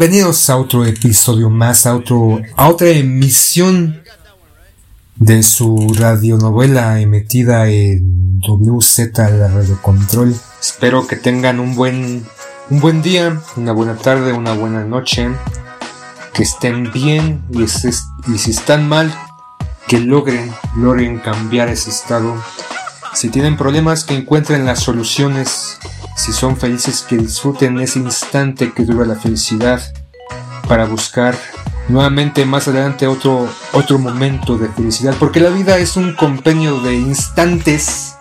Bienvenidos a otro episodio más, a, otro, a otra emisión de su radionovela emitida en WZ la Radio Control. Espero que tengan un buen, un buen día, una buena tarde, una buena noche, que estén bien y, y si están mal, que logren, logren cambiar ese estado. Si tienen problemas, que encuentren las soluciones si son felices, que disfruten ese instante que dura la felicidad para buscar nuevamente más adelante otro, otro momento de felicidad. Porque la vida es un compendio de instantes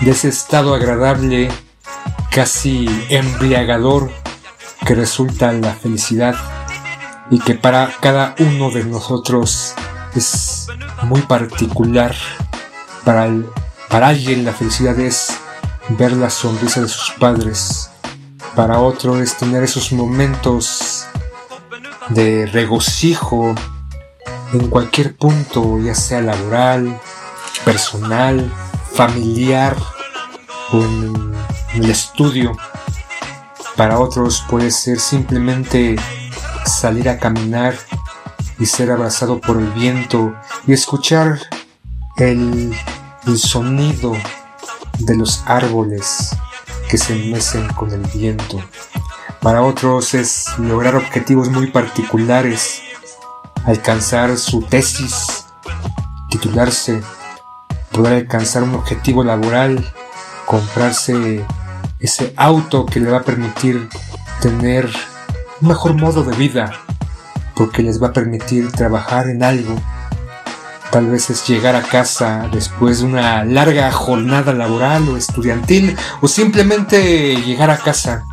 de ese estado agradable, casi embriagador, que resulta la felicidad y que para cada uno de nosotros es muy particular. Para, el, para alguien la felicidad es ver la sonrisa de sus padres. Para otro es tener esos momentos de regocijo en cualquier punto, ya sea laboral, personal, familiar o en el estudio. Para otros puede ser simplemente salir a caminar y ser abrazado por el viento y escuchar el, el sonido de los árboles que se mecen con el viento. Para otros es lograr objetivos muy particulares, alcanzar su tesis, titularse, poder alcanzar un objetivo laboral, comprarse ese auto que le va a permitir tener un mejor modo de vida, porque les va a permitir trabajar en algo. Tal vez es llegar a casa después de una larga jornada laboral o estudiantil, o simplemente llegar a casa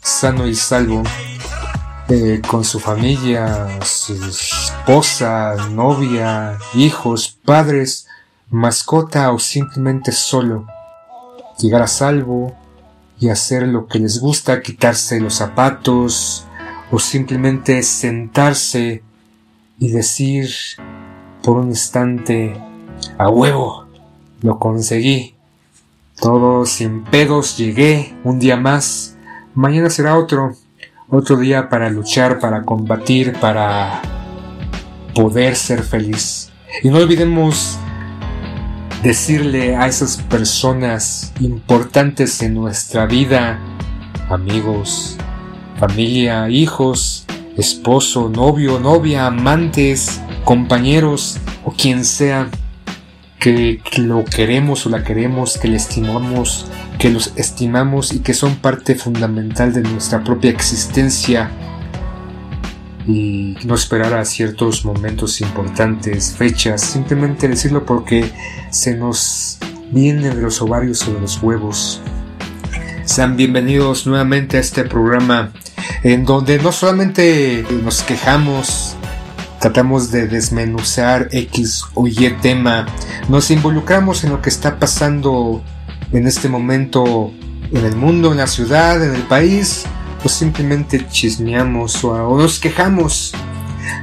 sano y salvo, eh, con su familia, su esposa, novia, hijos, padres, mascota o simplemente solo. Llegar a salvo, y hacer lo que les gusta, quitarse los zapatos o simplemente sentarse y decir por un instante, a huevo, lo conseguí. Todo sin pedos, llegué, un día más, mañana será otro, otro día para luchar, para combatir, para poder ser feliz. Y no olvidemos decirle a esas personas importantes en nuestra vida, amigos, familia, hijos, esposo, novio, novia, amantes, compañeros o quien sea, que, lo queremos o la queremos, que le estimamos, que los estimamos y que son parte fundamental de nuestra propia existencia y no esperar a ciertos momentos importantes, fechas, simplemente decirlo porque se nos viene de los ovarios o de los huevos. Sean bienvenidos nuevamente a este programa en donde no solamente nos quejamos, tratamos de desmenuzar X o Y tema, nos involucramos en lo que está pasando en este momento en el mundo, en la ciudad, en el país, o simplemente chismeamos o, nos quejamos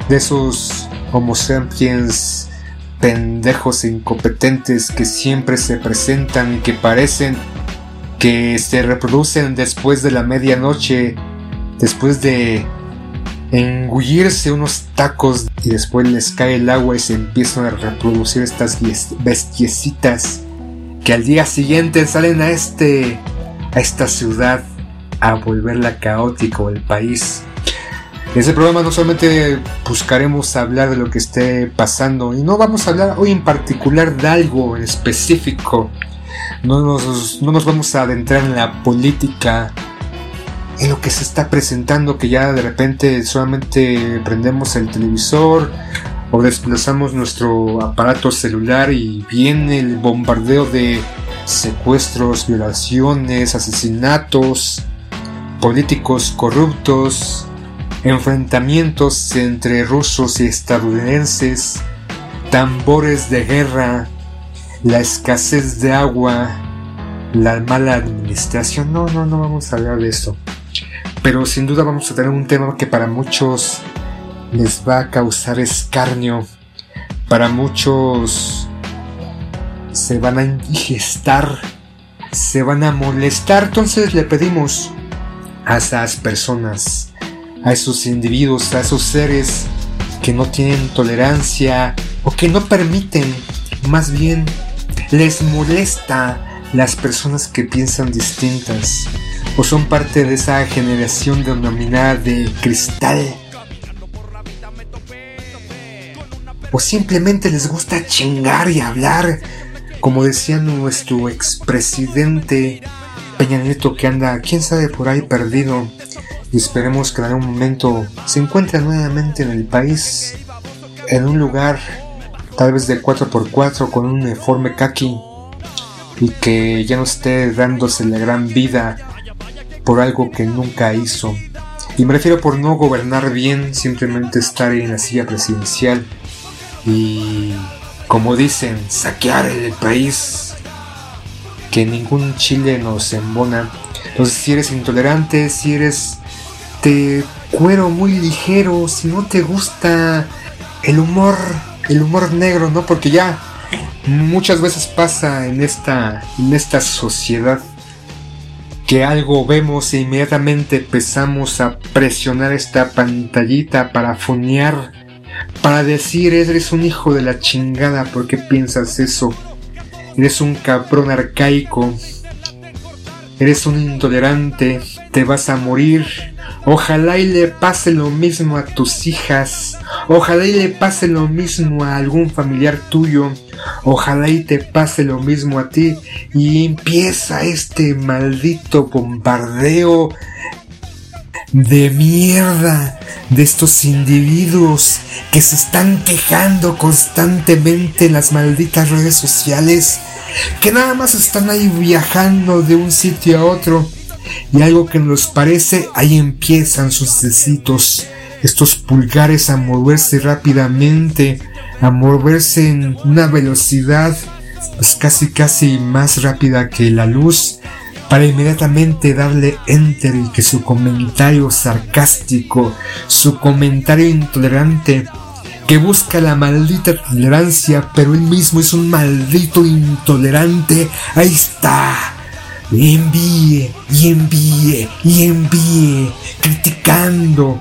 de esos Homo sapiens pendejos e incompetentes que siempre se presentan y que parecen que se reproducen después de la medianoche, después de engullirse unos tacos y después les cae el agua y se empiezan a reproducir estas bestiecitas que al día siguiente salen a este a esta ciudad a volverla caótico el país. En este programa no solamente buscaremos hablar de lo que esté pasando y no vamos a hablar hoy en particular de algo en específico. No nos, no nos vamos a adentrar en la política, en lo que se está presentando, que ya de repente solamente prendemos el televisor o desplazamos nuestro aparato celular y viene el bombardeo de secuestros, violaciones, asesinatos, políticos corruptos, enfrentamientos entre rusos y estadounidenses, tambores de guerra, la escasez de agua, la mala administración. No, no, no vamos a hablar de eso. Pero sin duda vamos a tener un tema que para muchos les va a causar escarnio. Para muchos se van a indigestar, se van a molestar. Entonces le pedimos a esas personas, a esos individuos, a esos seres que no tienen tolerancia o que no permiten, más bien les molesta las personas que piensan distintas o son parte de esa generación denominada de cristal. O simplemente les gusta chingar y hablar, como decía nuestro expresidente Peña Nieto que anda, quién sabe, por ahí perdido. Y esperemos que en algún momento se encuentre nuevamente en el país, en un lugar tal vez de 4x4 con un uniforme kaki y que ya no esté dándose la gran vida por algo que nunca hizo. Y me refiero por no gobernar bien, simplemente estar en la silla presidencial y, como dicen, saquear el país que ningún chile nos embona. Entonces si eres intolerante, si eres de cuero muy ligero, si no te gusta el humor, el humor negro, ¿no? Porque ya muchas veces pasa en esta, en esta sociedad que algo vemos e inmediatamente empezamos a presionar esta pantallita para fonear, para decir eres un hijo de la chingada, ¿por qué piensas eso? Eres un cabrón arcaico, eres un intolerante, te vas a morir, Ojalá y le pase lo mismo a tus hijas. Ojalá y le pase lo mismo a algún familiar tuyo. Ojalá y te pase lo mismo a ti. Y empieza este maldito bombardeo de mierda de estos individuos que se están quejando constantemente en las malditas redes sociales. Que nada más están ahí viajando de un sitio a otro y algo que nos parece, ahí empiezan sus decitos, estos pulgares a moverse rápidamente, a moverse en una velocidad pues casi casi más rápida que la luz para inmediatamente darle enter y que su comentario sarcástico, su comentario intolerante, que busca la maldita tolerancia, pero él mismo es un maldito intolerante, ahí está, y envíe, y envíe, y envíe, criticando,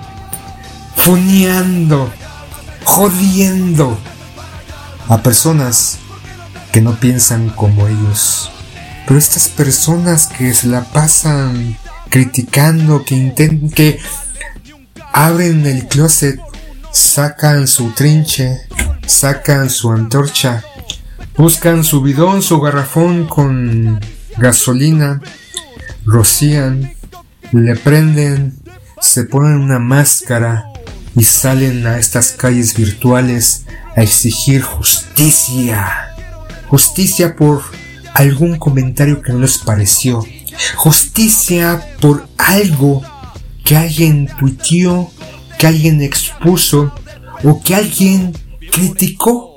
funeando, jodiendo a personas que no piensan como ellos. Pero estas personas que se la pasan criticando, que intentan, que abren el closet, sacan su trinche, sacan su antorcha, buscan su bidón, su garrafón con gasolina, rocían, le prenden, se ponen una máscara y salen a estas calles virtuales a exigir justicia. Justicia por algún comentario que no les pareció. Justicia por algo que alguien tuiteó, que alguien expuso o que alguien criticó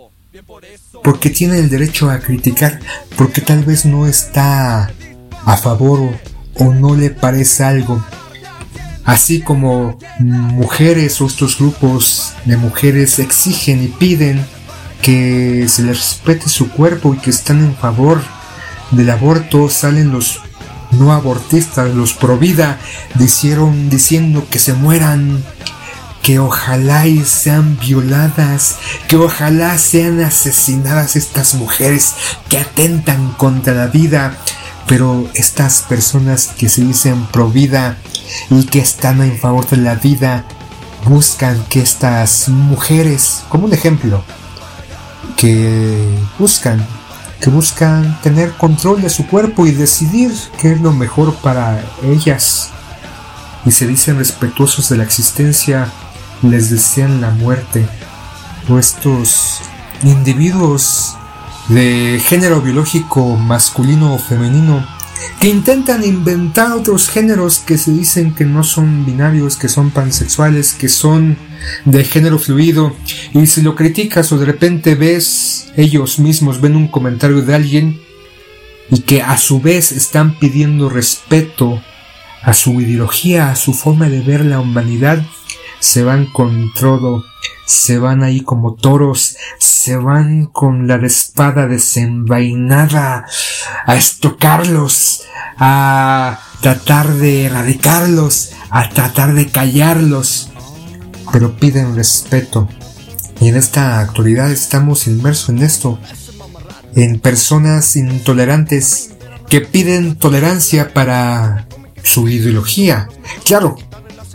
porque tiene el derecho a criticar, porque tal vez no está a favor o, no le parece algo. Así como mujeres o estos grupos de mujeres exigen y piden que se les respete su cuerpo y que están en favor del aborto, salen los no abortistas, los pro vida, diciendo que se mueran que ojalá y sean violadas, que ojalá sean asesinadas estas mujeres que atentan contra la vida, pero estas personas que se dicen pro vida y que están en favor de la vida buscan que estas mujeres, como un ejemplo, que buscan que buscan tener control de su cuerpo y decidir qué es lo mejor para ellas. Y se dicen respetuosos de la existencia les desean la muerte. O estos individuos de género biológico masculino o femenino que intentan inventar otros géneros que se dicen que no son binarios, que son pansexuales, que son de género fluido y si lo criticas o de repente ves ellos mismos ven un comentario de alguien y que a su vez están pidiendo respeto a su ideología, a su forma de ver la humanidad, se van con todo, se van ahí como toros, se van con la espada desenvainada a estocarlos, a tratar de erradicarlos, a tratar de callarlos, pero piden respeto. Y en esta actualidad estamos inmersos en esto, en personas intolerantes que piden tolerancia para su ideología. Claro,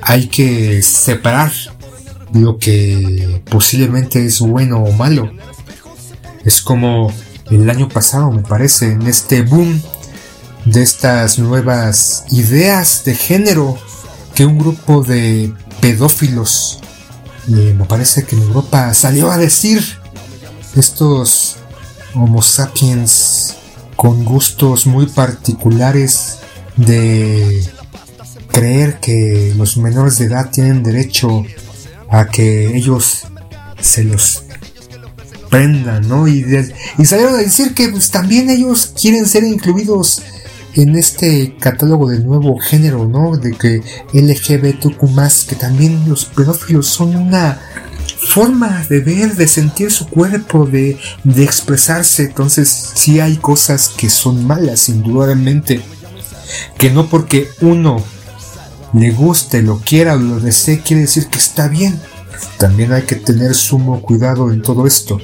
hay que separar lo que posiblemente es bueno o malo. Es como el año pasado, me parece, en este boom de estas nuevas ideas de género que un grupo de pedófilos, me parece que en Europa salió a decir, estos Homo sapiens con gustos muy particulares de creer que los menores de edad tienen derecho a que ellos se los prendan, ¿no? Y, y salieron a decir que pues, también ellos quieren ser incluidos en este catálogo del nuevo género, ¿no? De que LGBTQ que también los pedófilos son una forma de ver, de sentir su cuerpo, de, de expresarse. Entonces, sí hay cosas que son malas, indudablemente. Que no porque uno le guste, lo quiera lo desee, quiere decir que está bien. También hay que tener sumo cuidado en todo esto.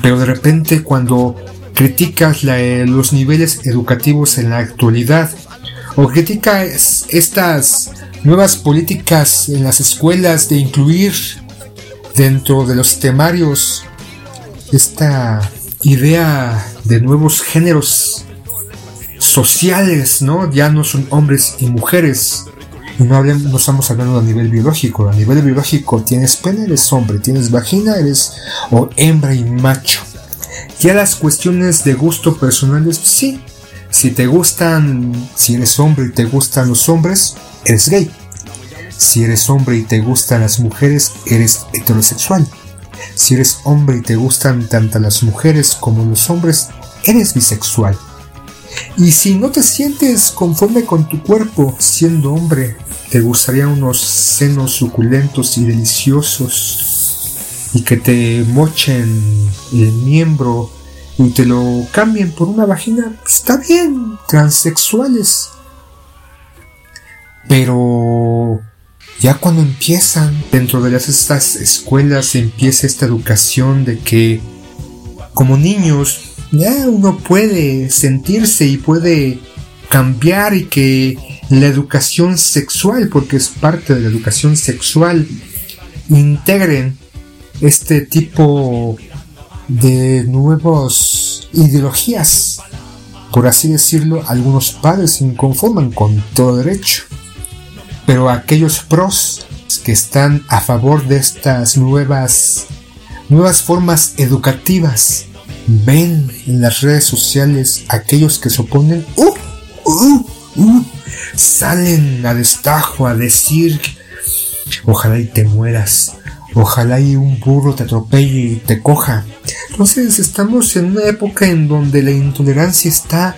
Pero de repente cuando criticas los niveles educativos en la actualidad o criticas estas nuevas políticas en las escuelas de incluir dentro de los temarios esta idea de nuevos géneros sociales, ¿no? Ya no son hombres y mujeres. Y no, hablemos, no estamos hablando a nivel biológico. A nivel biológico tienes pene, eres hombre. Tienes vagina, eres o hembra y macho. Ya las cuestiones de gusto personales, sí. Si te gustan, si eres hombre y te gustan los hombres, eres gay. Si eres hombre y te gustan las mujeres, eres heterosexual. Si eres hombre y te gustan tanto las mujeres como los hombres, eres bisexual. Y si no te sientes conforme con tu cuerpo siendo hombre, te gustaría unos senos suculentos y deliciosos y que te mochen el miembro y te lo cambien por una vagina, está bien, transexuales. Pero ya cuando empiezan dentro de las, estas escuelas empieza esta educación de que como niños ya uno puede sentirse y puede cambiar y que la educación sexual, porque es parte de la educación sexual, integren este tipo de nuevas ideologías. Por así decirlo, algunos padres se inconforman con todo derecho. Pero aquellos pros que están a favor de estas nuevas, nuevas formas educativas ven en las redes sociales aquellos que se oponen, uh, uh, uh, salen a destajo a decir, ojalá y te mueras, Ojalá y un burro te atropelle y te coja. Entonces estamos en una época en donde la intolerancia está,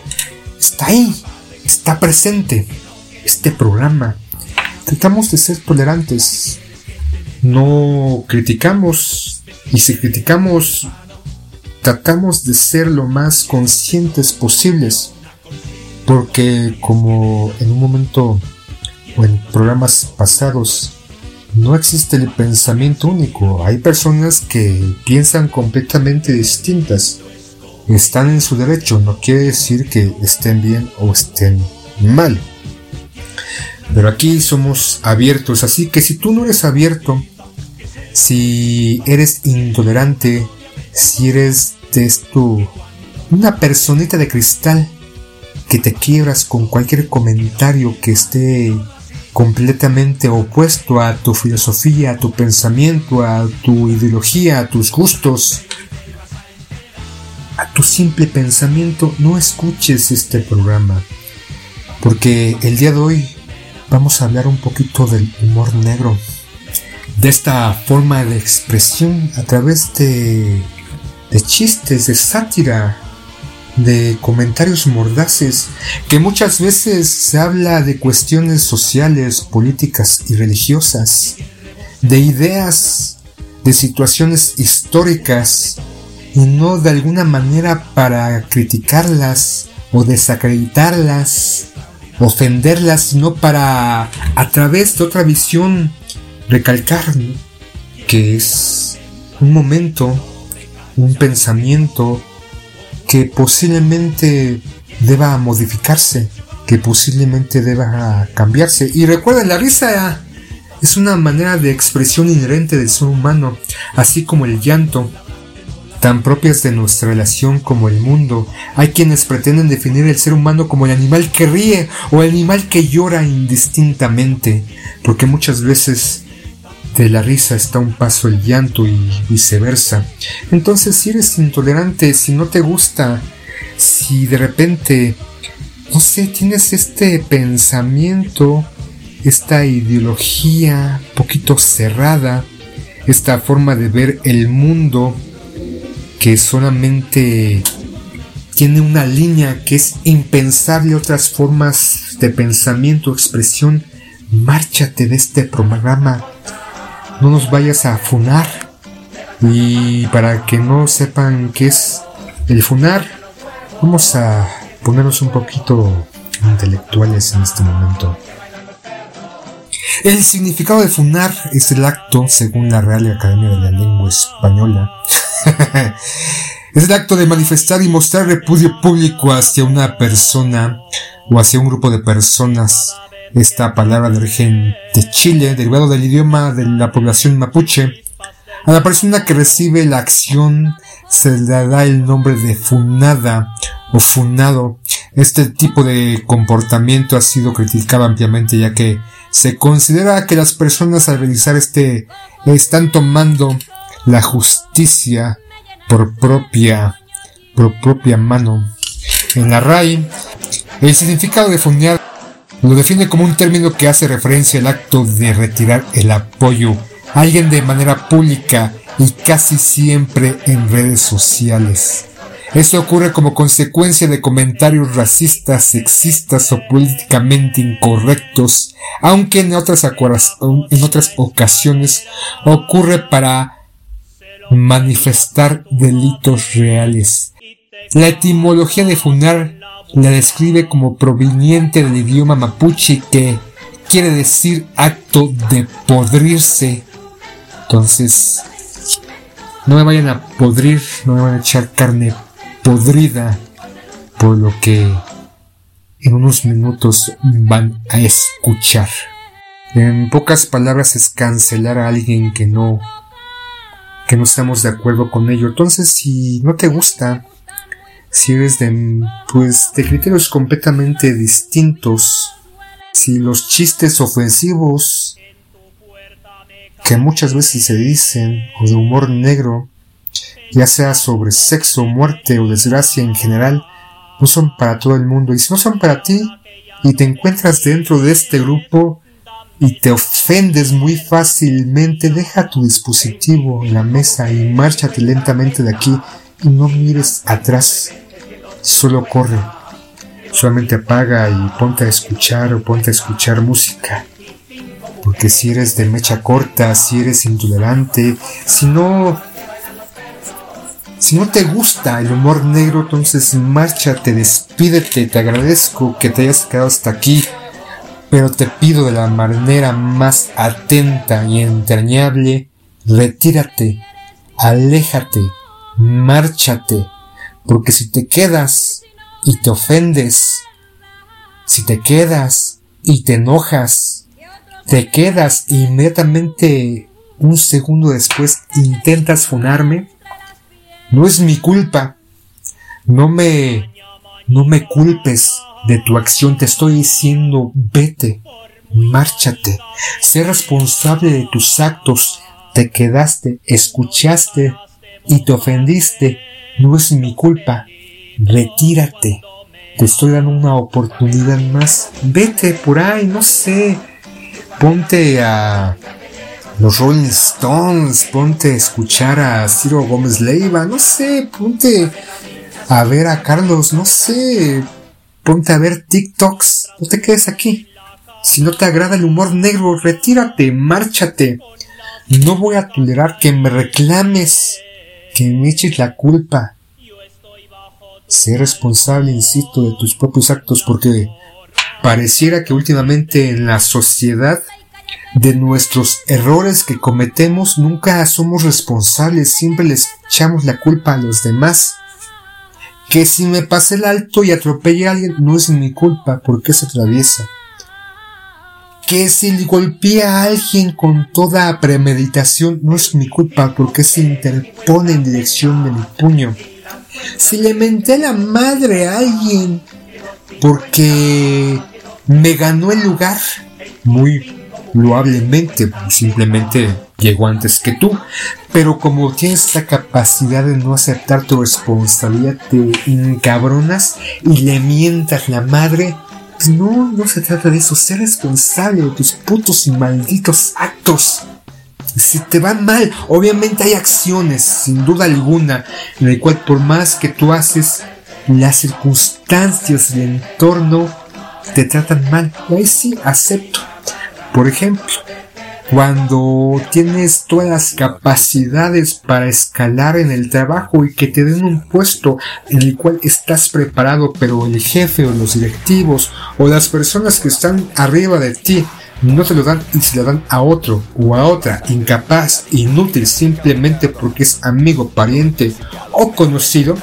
está ahí, está presente. Este programa. Tratamos de ser tolerantes. No criticamos. Y si criticamos, tratamos de ser lo más conscientes posibles. Porque como en un momento o en programas pasados no existe el pensamiento único. Hay personas que piensan completamente distintas. Están en su derecho, no quiere decir que estén bien o estén mal. Pero aquí somos abiertos, así que si tú no eres abierto, si eres intolerante, si eres de esto, una personita de cristal que te quiebras con cualquier comentario que esté completamente opuesto a tu filosofía, a tu pensamiento, a tu ideología, a tus gustos, a tu simple pensamiento, no escuches este programa. Porque el día de hoy vamos a hablar un poquito del humor negro. De esta forma de expresión a través de, de chistes, de sátira, de comentarios mordaces, que muchas veces se habla de cuestiones sociales, políticas y religiosas, de ideas, de situaciones históricas, y no de alguna manera para criticarlas o desacreditarlas, ofenderlas, sino para a través de otra visión recalcar que es un momento, un pensamiento, que posiblemente deba modificarse, que posiblemente deba cambiarse. Y recuerden, la risa es una manera de expresión inherente del ser humano, así como el llanto, tan propias de nuestra relación como el mundo. Hay quienes pretenden definir el ser humano como el animal que ríe o el animal que llora indistintamente, porque muchas veces de la risa está un paso el llanto y viceversa. Entonces, si eres intolerante, si no te gusta, si de repente, no sé, tienes este pensamiento, esta ideología poquito cerrada, esta forma de ver el mundo que solamente tiene una línea que es impensable otras formas de pensamiento, expresión. Márchate de este programa. No nos vayas a funar. Y para que no sepan qué es el funar, vamos a ponernos un poquito intelectuales en este momento. El significado de funar es el acto, según la Real Academia de la Lengua Española, es el acto de manifestar y mostrar repudio público hacia una persona o hacia un grupo de personas. Esta palabra de origen de Chile, derivado del idioma de la población mapuche, a la persona que recibe la acción se le da el nombre de funada o funado. Este tipo de comportamiento ha sido criticado ampliamente ya que se considera que las personas al realizar este están tomando la justicia por propia, por propia mano. En la RAI, el significado de funear lo define como un término que hace referencia al acto de retirar el apoyo a alguien de manera pública y casi siempre en redes sociales. Esto ocurre como consecuencia de comentarios racistas, sexistas o políticamente incorrectos, aunque en otras, en otras ocasiones ocurre para manifestar delitos reales. La etimología de funar la describe como proveniente del idioma mapuche que quiere decir acto de podrirse. Entonces, no me vayan a podrir, no me van a echar carne podrida, por lo que en unos minutos van a escuchar. En pocas palabras es cancelar a alguien que no que no estamos de acuerdo con ello. Entonces, si no te gusta, si eres de, pues, de criterios completamente distintos, si los chistes ofensivos que muchas veces se dicen, o de humor negro, ya sea sobre sexo, muerte o desgracia en general, no son para todo el mundo. Y si no son para ti, y te encuentras dentro de este grupo, y te ofendes muy fácilmente, deja tu dispositivo en la mesa y márchate lentamente de aquí y no mires atrás. Solo corre. Solamente apaga y ponte a escuchar o ponte a escuchar música. Porque si eres de mecha corta, si eres intolerante, si no si no te gusta el humor negro, entonces márchate, despídete, te agradezco que te hayas quedado hasta aquí pero te pido de la manera más atenta y entrañable, retírate, aléjate, márchate, porque si te quedas y te ofendes, si te quedas y te enojas, te quedas inmediatamente un segundo después intentas funarme, no es mi culpa, no me, no me culpes, de tu acción te estoy diciendo vete, márchate, sé responsable de tus actos, te quedaste, escuchaste y te ofendiste, no es mi culpa, retírate, te estoy dando una oportunidad más, vete por ahí, no sé, ponte a los Rolling Stones, ponte a escuchar a Ciro Gómez Leiva, no sé, ponte a ver a Carlos, no sé, ponte a ver TikToks, no te quedes aquí. Si no te agrada el humor negro, retírate, márchate. No voy a tolerar que me reclames, que me eches la culpa. Sé responsable, insisto, de tus propios actos porque pareciera que últimamente en la sociedad de nuestros errores que cometemos nunca somos responsables, siempre les echamos la culpa a los demás que si me pasé el alto y atropellé a alguien no es mi culpa porque se atraviesa. Que si golpeé a alguien con toda premeditación no es mi culpa porque se interpone en dirección de mi puño. Si le menté la madre a alguien porque me ganó el lugar, muy loablemente, simplemente llegó antes que tú. Pero como tienes la capacidad de no aceptar tu responsabilidad, te encabronas y le mientas la madre. No, no se trata de eso. Sé responsable de tus putos y malditos actos. Si te van mal, obviamente hay acciones, sin duda alguna, en el cual por más que tú haces, las circunstancias del entorno te tratan mal. Y ahí sí acepto. Por ejemplo, cuando tienes todas las capacidades para escalar en el trabajo y que te den un puesto en el cual estás preparado, pero el jefe o los directivos o las personas que están arriba de ti no te lo dan y se lo dan a otro o a otra incapaz, inútil, simplemente porque es amigo, pariente o conocido,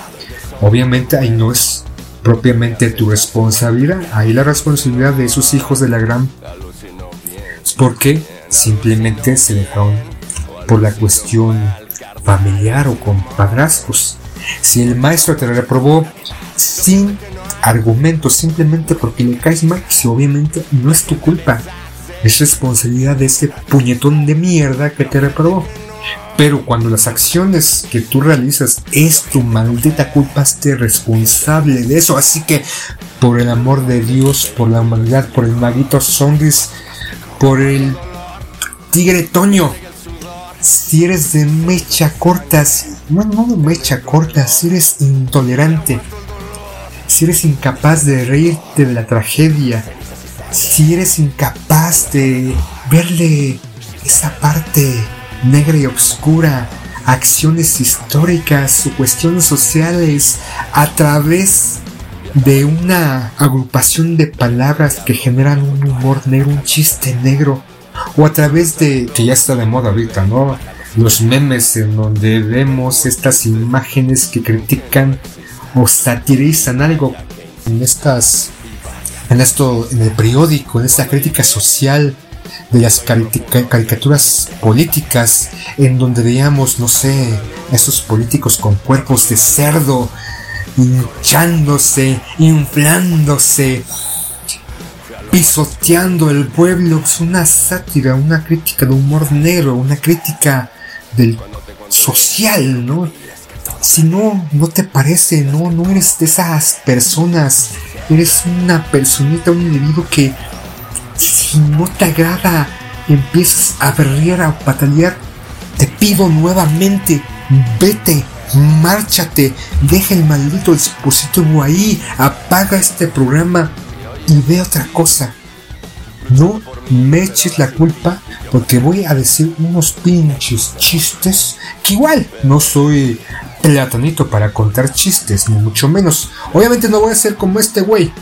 obviamente ahí no es propiamente tu responsabilidad, ahí la responsabilidad de esos hijos de la gran... Porque simplemente se dejaron por la cuestión familiar o con padrastros. Si el maestro te reprobó sin argumentos, simplemente porque le caes mal, si obviamente no es tu culpa, es responsabilidad de ese puñetón de mierda que te reprobó. Pero cuando las acciones que tú realizas es tu maldita culpa, esté responsable de eso. Así que, por el amor de Dios, por la humanidad, por el maguito Sonris, por el tigre Toño, si eres de mecha corta, no de mecha corta, si eres intolerante, si eres incapaz de reírte de la tragedia, si eres incapaz de verle esa parte negra y oscura, acciones históricas o cuestiones sociales a través de una agrupación de palabras que generan un humor negro, un chiste negro, o a través de, que ya está de moda ahorita, ¿no? Los memes en donde vemos estas imágenes que critican o satirizan algo en estas en esto, en el periódico, en esta crítica social de las caricaturas políticas, en donde veíamos, no sé, esos políticos con cuerpos de cerdo, hinchándose, inflándose, pisoteando el pueblo. Es una sátira, una crítica de humor negro, una crítica del social, ¿no? Si no, no te parece, no, no eres de esas personas eres una personita, un individuo que si no te agrada, empiezas a berrear, a patalear, te pido nuevamente, vete, márchate, deja el maldito dispositivo ahí, apaga este programa y ve otra cosa. No me eches la culpa porque voy a decir unos pinches chistes que igual no soy platonito para contar chistes, ni mucho menos. Obviamente no voy a ser como este güey,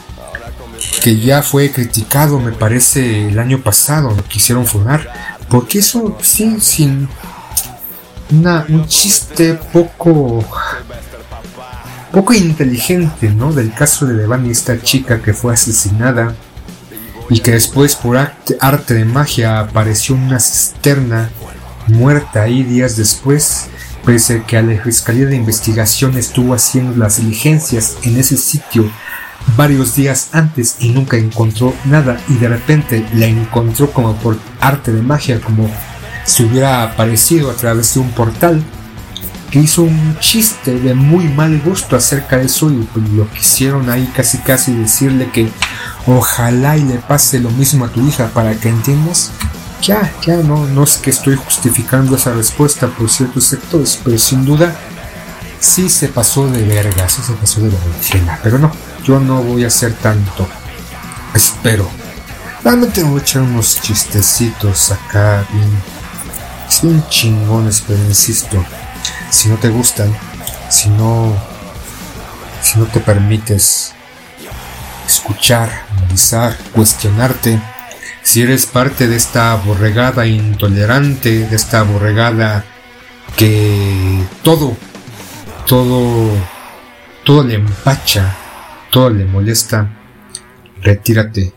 que ya fue criticado, me parece, el año pasado, lo quisieron funar, porque eso sí, sin una, un chiste poco poco inteligente, ¿no? Del caso de Devani, esta chica que fue asesinada y que después por arte, de magia apareció una cisterna muerta ahí días después Pese que a la Fiscalía de Investigación estuvo haciendo las diligencias en ese sitio varios días antes y nunca encontró nada y de repente la encontró como por arte de magia, como si hubiera aparecido a través de un portal, que hizo un chiste de muy mal gusto acerca de eso y pues, lo quisieron ahí casi casi decirle que ojalá y le pase lo mismo a tu hija para que entiendas. Ya, ya no, no es que estoy justificando esa respuesta por ciertos sectores, pero sin duda sí se pasó de verga, sí se pasó de verga, pero no, yo no voy a hacer tanto, espero. Realmente voy a echar unos chistecitos acá bien, bien chingones, pero insisto, si no te gustan, si no, si no te permites escuchar, analizar, cuestionarte, si eres parte de esta borregada intolerante, de esta borregada que todo, todo, todo le empacha, todo le molesta, retírate,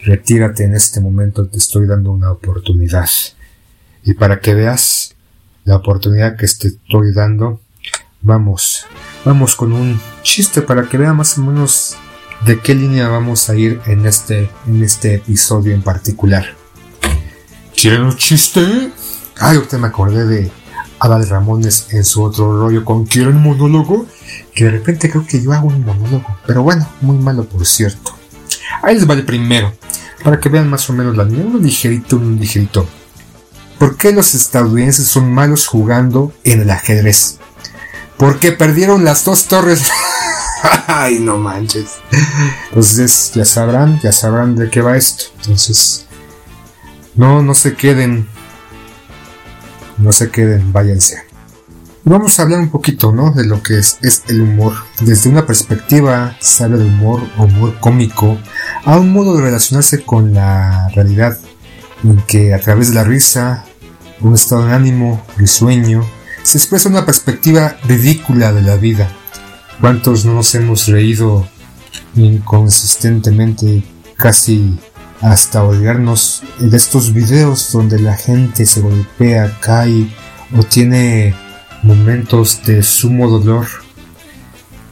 retírate en este momento, te estoy dando una oportunidad. Y para que veas la oportunidad que te estoy dando, vamos, vamos con un chiste para que vea más o menos de qué línea vamos a ir en este, en este episodio en particular. ¿Quieren un chiste? Ay, usted me acordé de Adal Ramones en su otro rollo con ¿Quieren un monólogo? Que de repente creo que yo hago un monólogo, pero bueno, muy malo por cierto. Ahí les va el primero, para que vean más o menos la línea, uno ligerito, un ligerito. ¿Por qué los estadounidenses son malos jugando en el ajedrez? Porque perdieron las dos torres. Ay, no manches. Entonces ya sabrán, ya sabrán de qué va esto. Entonces, no, no se queden. No se queden, váyanse. Vamos a hablar un poquito, ¿no? De lo que es, el humor. Desde una perspectiva, se habla de humor, humor cómico, a un modo de relacionarse con la realidad, en que a través de la risa, un estado de ánimo risueño, se expresa una perspectiva ridícula de la vida. ¿Cuántos no nos hemos reído inconsistentemente, casi hasta odiarnos de estos videos donde la gente se golpea, cae o tiene momentos de sumo dolor?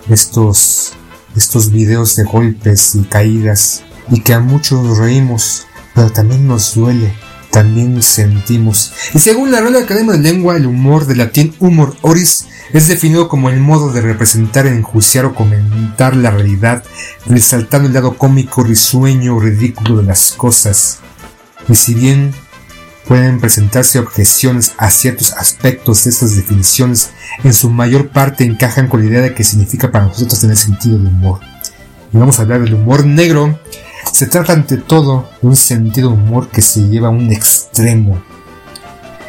Estos, estos videos de golpes y caídas y que a muchos reímos, pero también nos duele también sentimos. Y según la Real Academia de Lengua, el humor del latín humor oris es definido como el modo de representar, enjuiciar o comentar la realidad, resaltando el lado cómico, risueño o ridículo de las cosas. Y si bien pueden presentarse objeciones a ciertos aspectos de estas definiciones, en su mayor parte encajan con la idea de que significa para nosotros tener sentido de humor. Y vamos a hablar del humor negro, se trata ante todo de un sentido humor que se lleva a un extremo.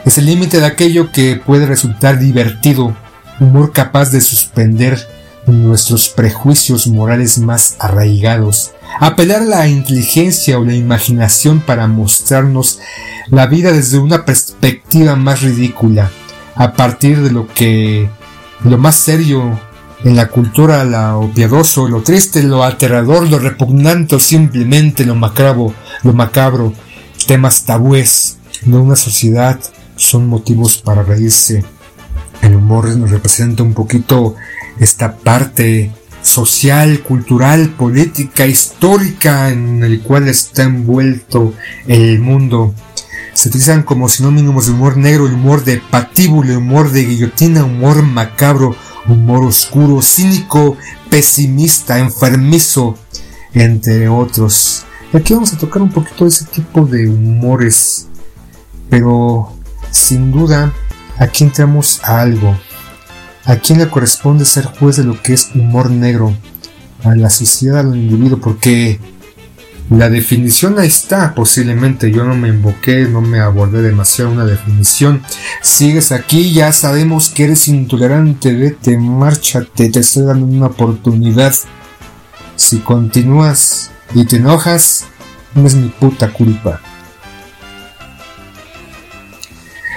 Es el límite de aquello que puede resultar divertido, humor capaz de suspender nuestros prejuicios morales más arraigados, apelar a la inteligencia o la imaginación para mostrarnos la vida desde una perspectiva más ridícula, a partir de lo que lo más serio en la cultura lo piadoso, lo triste, lo aterrador, lo repugnante simplemente lo macabro, lo macabro, temas tabúes de una sociedad son motivos para reírse. El humor nos representa un poquito esta parte social, cultural, política, histórica en el cual está envuelto el mundo. Se utilizan como sinónimos de humor negro, el humor de patíbulo, humor de guillotina, humor macabro, humor oscuro, cínico, pesimista, enfermizo, entre otros. Y aquí vamos a tocar un poquito de ese tipo de humores, pero sin duda aquí entramos a algo. ¿A quién le corresponde ser juez de lo que es humor negro? A la sociedad, al individuo, porque la definición ahí está, posiblemente yo no me invoqué, no me abordé demasiado una definición. Sigues aquí, ya sabemos que eres intolerante, vete, márchate, te estoy dando una oportunidad. Si continúas y te enojas, no es mi puta culpa.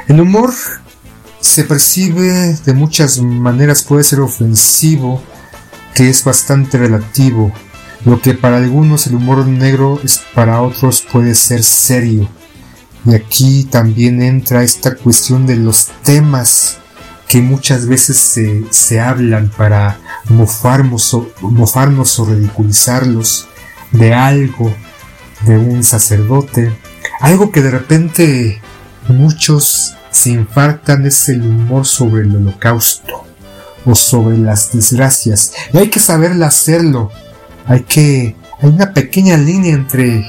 El humor se percibe de muchas maneras, puede ser ofensivo, que es bastante relativo lo que para algunos el humor negro es para otros puede ser serio. Y aquí también entra esta cuestión de los temas que muchas veces se, hablan para mofarnos o, o ridiculizarlos de algo, de un sacerdote, algo que de repente muchos se infartan es el humor sobre el holocausto o sobre las desgracias. Y hay que saberlo hacerlo hay que hay una pequeña línea entre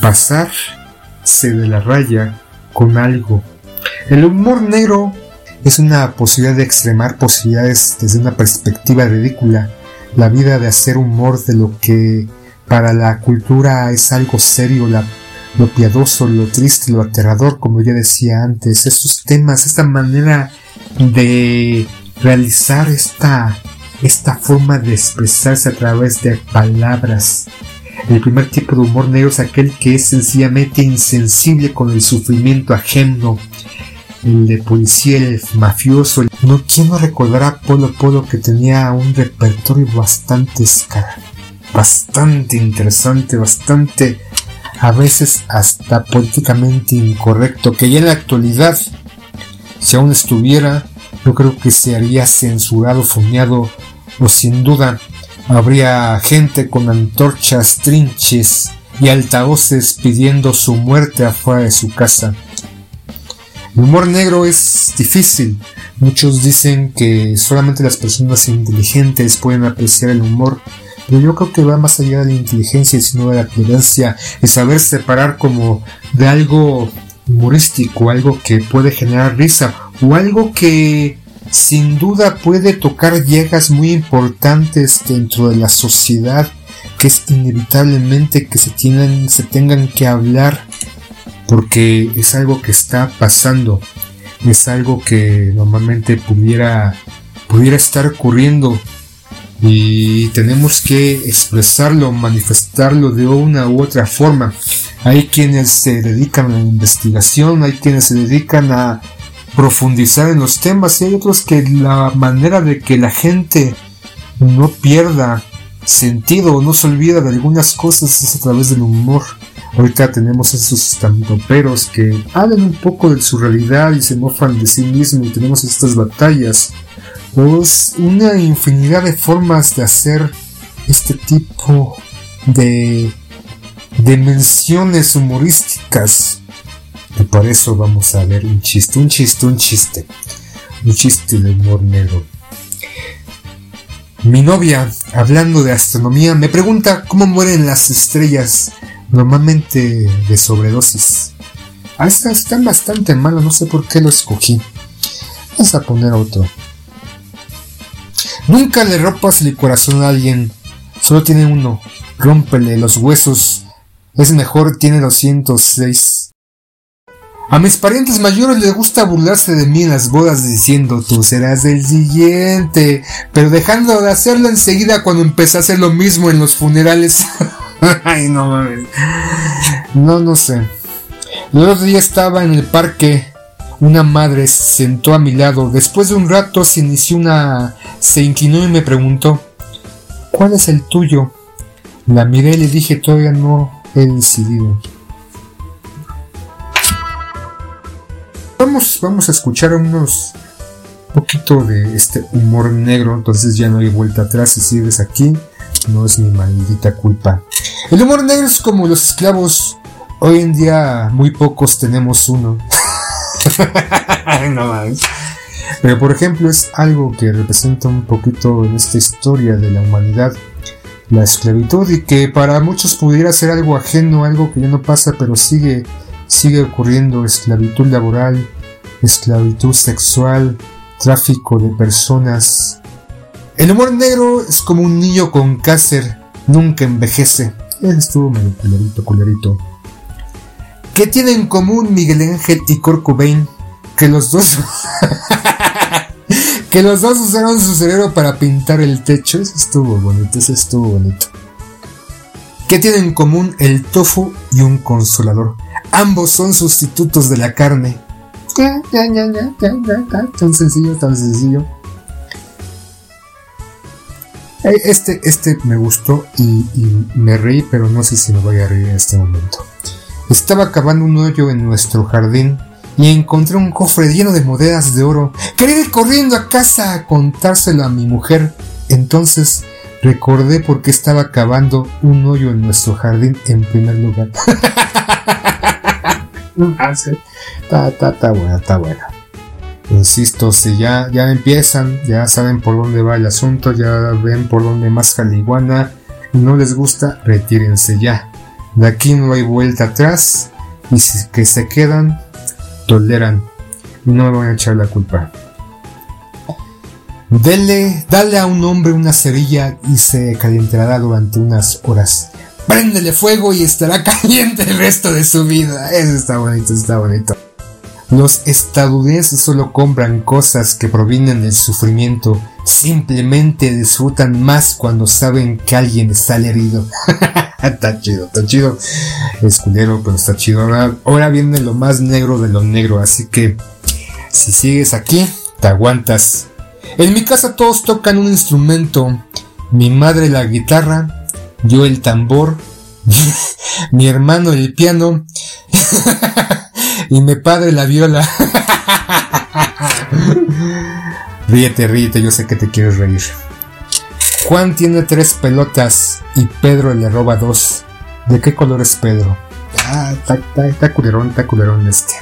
pasarse de la raya con algo. El humor negro es una posibilidad de extremar posibilidades desde una perspectiva ridícula. La vida de hacer humor de lo que para la cultura es algo serio, lo piadoso, lo triste, lo aterrador, como ya decía antes. Esos temas, esta manera de realizar esta esta forma de expresarse a través de palabras. El primer tipo de humor negro es aquel que es sencillamente insensible con el sufrimiento ajeno. El de policía, el mafioso. No quiero recordar a Polo Polo que tenía un repertorio bastante bastante interesante, bastante a veces hasta políticamente incorrecto, que ya en la actualidad, si aún estuviera, yo creo que se haría censurado, fuñado pues sin duda habría gente con antorchas, trinches y altavoces pidiendo su muerte afuera de su casa. El humor negro es difícil. Muchos dicen que solamente las personas inteligentes pueden apreciar el humor, pero yo creo que va más allá de la inteligencia, sino de la prudencia y saber separar como de algo humorístico, algo que puede generar risa o algo que sin duda puede tocar llegas muy importantes dentro de la sociedad que es inevitablemente que se, tengan que hablar porque es algo que está pasando, es algo que normalmente pudiera, pudiera estar ocurriendo y tenemos que expresarlo, manifestarlo de una u otra forma. Hay quienes se dedican a la investigación, hay quienes se dedican a profundizar en los temas y hay otros que la manera de que la gente no pierda sentido o no se olvida de algunas cosas es a través del humor. Ahorita tenemos esos estandoperos que hablan un poco de su realidad y se mofan de sí mismos y tenemos estas batallas. Pues una infinidad de formas de hacer este tipo de dimensiones humorísticas. Y por eso vamos a ver un chiste, un chiste, un chiste. Un chiste de humor negro. Mi novia, hablando de astronomía, me pregunta cómo mueren las estrellas, normalmente de sobredosis. Ah, está, está bastante malo, no sé por qué lo escogí. Vamos a poner otro. Nunca le rompas el corazón a alguien, solo tiene uno. Rómpele los huesos, es mejor, tiene 206. A mis parientes mayores les gusta burlarse de mí en las bodas diciendo tú serás el siguiente, pero dejando de hacerlo enseguida cuando empecé a hacer lo mismo en los funerales. Ay, no mames. No, no sé. El otro día estaba en el parque. Una madre se sentó a mi lado. Después de un rato se inició una. se inclinó y me preguntó: ¿Cuál es el tuyo? La miré y le dije: Todavía no he decidido. Vamos, vamos a escuchar unos poquito de este humor negro, entonces ya no hay vuelta atrás si sigues aquí, no es mi maldita culpa. El humor negro es como los esclavos, hoy en día muy pocos tenemos uno. no más. Pero por ejemplo es algo que representa un poquito en esta historia de la humanidad, la esclavitud y que para muchos pudiera ser algo ajeno, algo que ya no pasa, pero sigue sigue ocurriendo esclavitud laboral, esclavitud sexual, tráfico de personas. El humor negro es como un niño con cáncer, nunca envejece. Estuvo medio culerito, culerito. ¿Qué tienen en común Miguel Ángel y Kurt Que los dos... que los dos usaron su cerebro para pintar el techo. Eso estuvo bonito, eso estuvo bonito. ¿Qué tienen en común el tofu y un consolador? Ambos son sustitutos de la carne. Tan sencillo, tan sencillo. Eh, este, este me gustó y, me reí, pero no sé si me voy a reír en este momento. Estaba cavando un hoyo en nuestro jardín y encontré un cofre lleno de monedas de oro. Quería ir corriendo a casa a contárselo a mi mujer. Entonces recordé por qué estaba cavando un hoyo en nuestro jardín en primer lugar. Ah, está, está, buena, está buena. Insisto, si ya, ya empiezan, ya saben por dónde va el asunto, ya ven por dónde más caliguana no les gusta, retírense ya. De aquí no hay vuelta atrás y si que se quedan, toleran. No me van a echar la culpa. Dele, dale a un hombre una cerilla y se calentará durante unas horas préndele fuego y estará caliente el resto de su vida. Eso está bonito, está bonito. Los estadounidenses solo compran cosas que provienen del sufrimiento. Simplemente disfrutan más cuando saben que alguien está herido. está chido, está chido. Es culero, pero está chido. Ahora, ahora viene lo más negro de lo negro. Así que si sigues aquí, te aguantas. En mi casa todos tocan un instrumento. Mi madre la guitarra, yo el tambor, mi hermano el piano y mi padre la viola. ríete, ríete, yo sé que te quieres reír. Juan tiene tres pelotas y Pedro le roba dos. ¿De qué color es Pedro? Ah, está, culerón, está culerón este.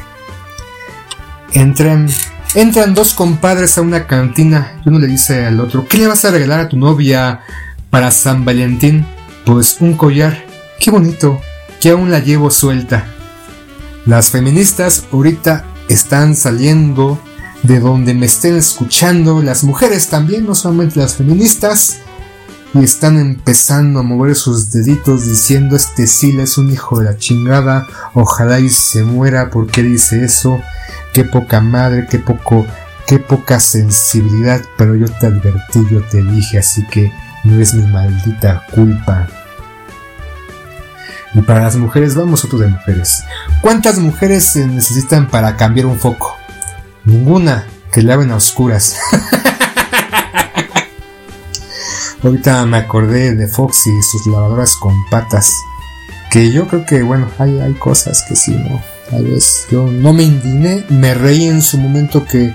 Entran, entran dos compadres a una cantina y uno le dice al otro, ¿qué le vas a regalar a tu novia para San Valentín? Pues un collar, qué bonito, que aún la llevo suelta. Las feministas ahorita están saliendo de donde me estén escuchando, las mujeres también, no solamente las feministas, y están empezando a mover sus deditos diciendo este Sila es un hijo de la chingada, ojalá y se muera porque dice eso, qué poca madre, qué poco, qué poca sensibilidad, pero yo te advertí, yo te dije, así que no es mi maldita culpa. Y para las mujeres, vamos otro de mujeres. ¿Cuántas mujeres se necesitan para cambiar un foco? Ninguna, que laven a oscuras. Ahorita me acordé de Foxy y sus lavadoras con patas. Que yo creo que, bueno, hay, hay cosas que sí, ¿no? Tal vez yo no me indigné, me reí en su momento que,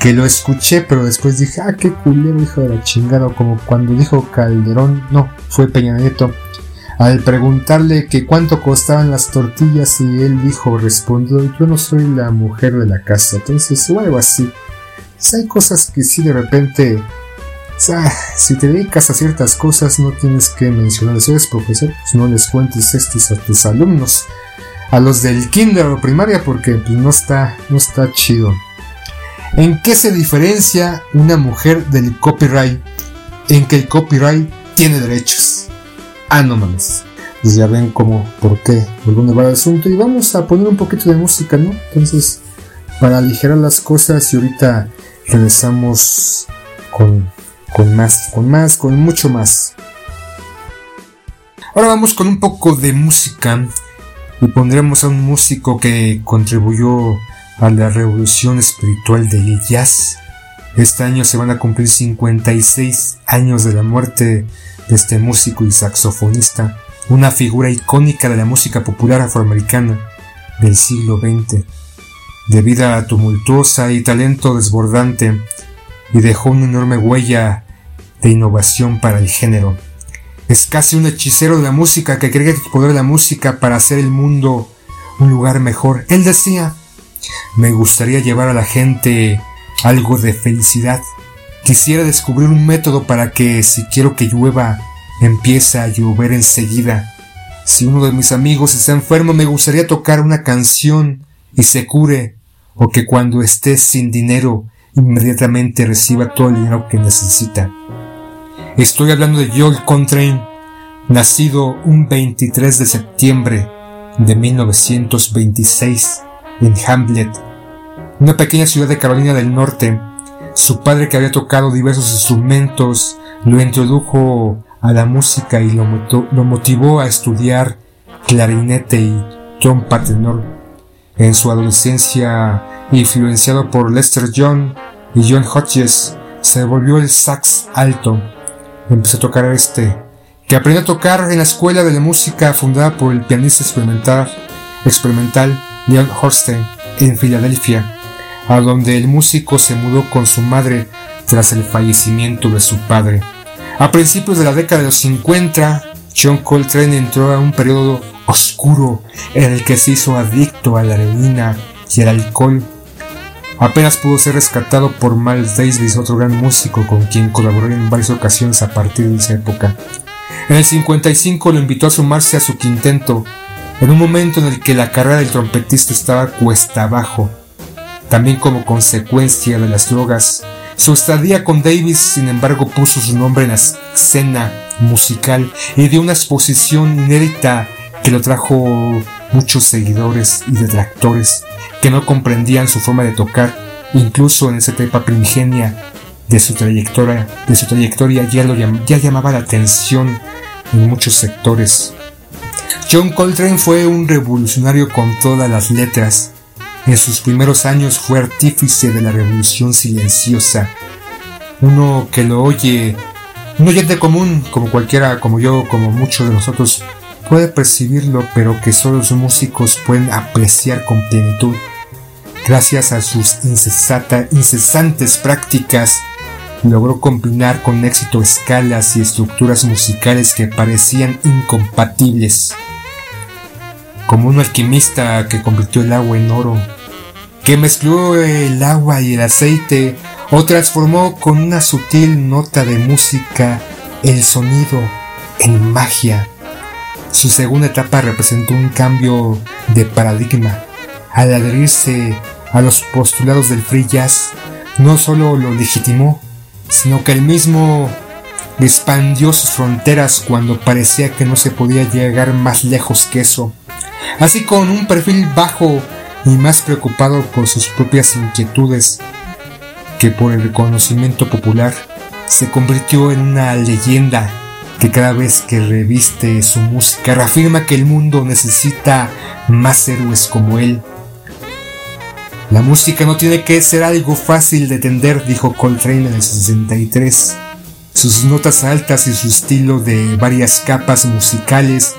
que lo escuché, pero después dije, ah, qué culero, hijo de la chingada. Como cuando dijo Calderón, no, fue Peña Nieto al preguntarle que cuánto costaban las tortillas y él dijo, respondió, yo no soy la mujer de la casa. Entonces, o algo así. hay cosas que sí de repente, o sea, si te dedicas a ciertas cosas no tienes que mencionar, si eres profesor, pues no les cuentes esto a tus alumnos, a los del kinder o primaria, porque pues, no está, no está chido. ¿En qué se diferencia una mujer del copyright? En que el copyright tiene derechos. Ah, no mames. Pues ya ven como por qué, por dónde va el asunto. Y vamos a poner un poquito de música, ¿no? Entonces, para aligerar las cosas y ahorita regresamos con, con más, con más, con mucho más. Ahora vamos con un poco de música y pondremos a un músico que contribuyó a la revolución espiritual del jazz. Este año se van a cumplir 56 años de la muerte este músico y saxofonista, una figura icónica de la música popular afroamericana del siglo XX, de vida tumultuosa y talento desbordante, y dejó una enorme huella de innovación para el género. Es casi un hechicero de la música que cree que poder la música para hacer el mundo un lugar mejor. Él decía, me gustaría llevar a la gente algo de felicidad Quisiera descubrir un método para que si quiero que llueva, empiece a llover enseguida. Si uno de mis amigos está enfermo, me gustaría tocar una canción y se cure, o que cuando esté sin dinero, inmediatamente reciba todo el dinero que necesita. Estoy hablando de Joel Contrain, nacido un 23 de septiembre de 1926 en Hamlet, una pequeña ciudad de Carolina del Norte, su padre, que había tocado diversos instrumentos, lo introdujo a la música y lo, motivó a estudiar clarinete y trompa tenor. En su adolescencia, influenciado por Lester Young y John Hodges, se volvió el sax alto. Empezó a tocar este, que aprendió a tocar en la escuela de la música fundada por el pianista experimental, experimental Leon Horstein en Filadelfia a donde el músico se mudó con su madre tras el fallecimiento de su padre. A principios de la década de los 50, John Coltrane entró a un periodo oscuro en el que se hizo adicto a la heroína y al alcohol. Apenas pudo ser rescatado por Miles Davis, otro gran músico con quien colaboró en varias ocasiones a partir de esa época. En el 55 lo invitó a sumarse a su quinteto, en un momento en el que la carrera del trompetista estaba cuesta abajo también como consecuencia de las drogas. Su estadía con Davis, sin embargo, puso su nombre en la escena musical y dio una exposición inédita que lo trajo muchos seguidores y detractores que no comprendían su forma de tocar, incluso en esa etapa primigenia de su trayectoria, ya llamaba la atención en muchos sectores. John Coltrane fue un revolucionario con todas las letras, en sus primeros años fue artífice de la revolución silenciosa. Uno que lo oye, un oyente común, como cualquiera, como yo, como muchos de nosotros, puede percibirlo, pero que solo los músicos pueden apreciar con plenitud. Gracias a sus incesantes prácticas, logró combinar con éxito escalas y estructuras musicales que parecían incompatibles. Como un alquimista que convirtió el agua en oro, que mezcló el agua y el aceite o transformó con una sutil nota de música el sonido en magia. Su segunda etapa representó un cambio de paradigma al adherirse a los postulados del free jazz, no solo lo legitimó, sino que el mismo expandió sus fronteras cuando parecía que no se podía llegar más lejos que eso. Así con un perfil bajo y más preocupado por sus propias inquietudes que por el reconocimiento popular, se convirtió en una leyenda que cada vez que reviste su música reafirma que el mundo necesita más héroes como él. La música no tiene que ser algo fácil de entender, dijo Coltrane en el 63. Sus notas altas y su estilo de varias capas musicales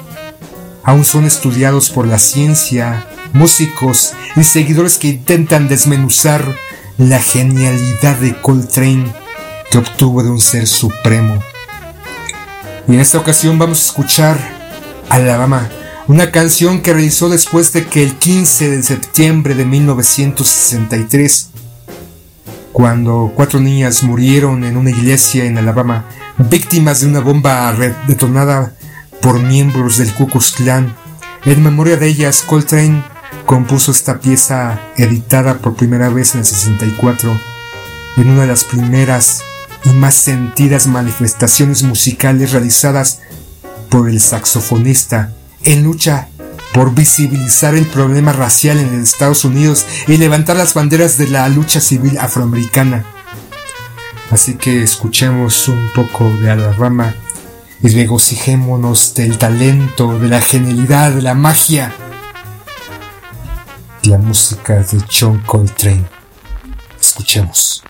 aún son estudiados por la ciencia, músicos y seguidores que intentan desmenuzar la genialidad de Coltrane que obtuvo de un ser supremo. Y en esta ocasión vamos a escuchar Alabama, una canción que realizó después de que el 15 de septiembre de 1963, cuando cuatro niñas murieron en una iglesia en Alabama, víctimas de una bomba detonada por miembros del Ku Klux Klan, en memoria de ellas, Coltrane compuso esta pieza editada por primera vez en el 64, en una de las primeras y más sentidas manifestaciones musicales realizadas por el saxofonista en lucha por visibilizar el problema racial en Estados Unidos y levantar las banderas de la lucha civil afroamericana. Así que escuchemos un poco de Alabama y regocijémonos del talento, de la genialidad, de la magia, de la música de John Coltrane. Escuchemos.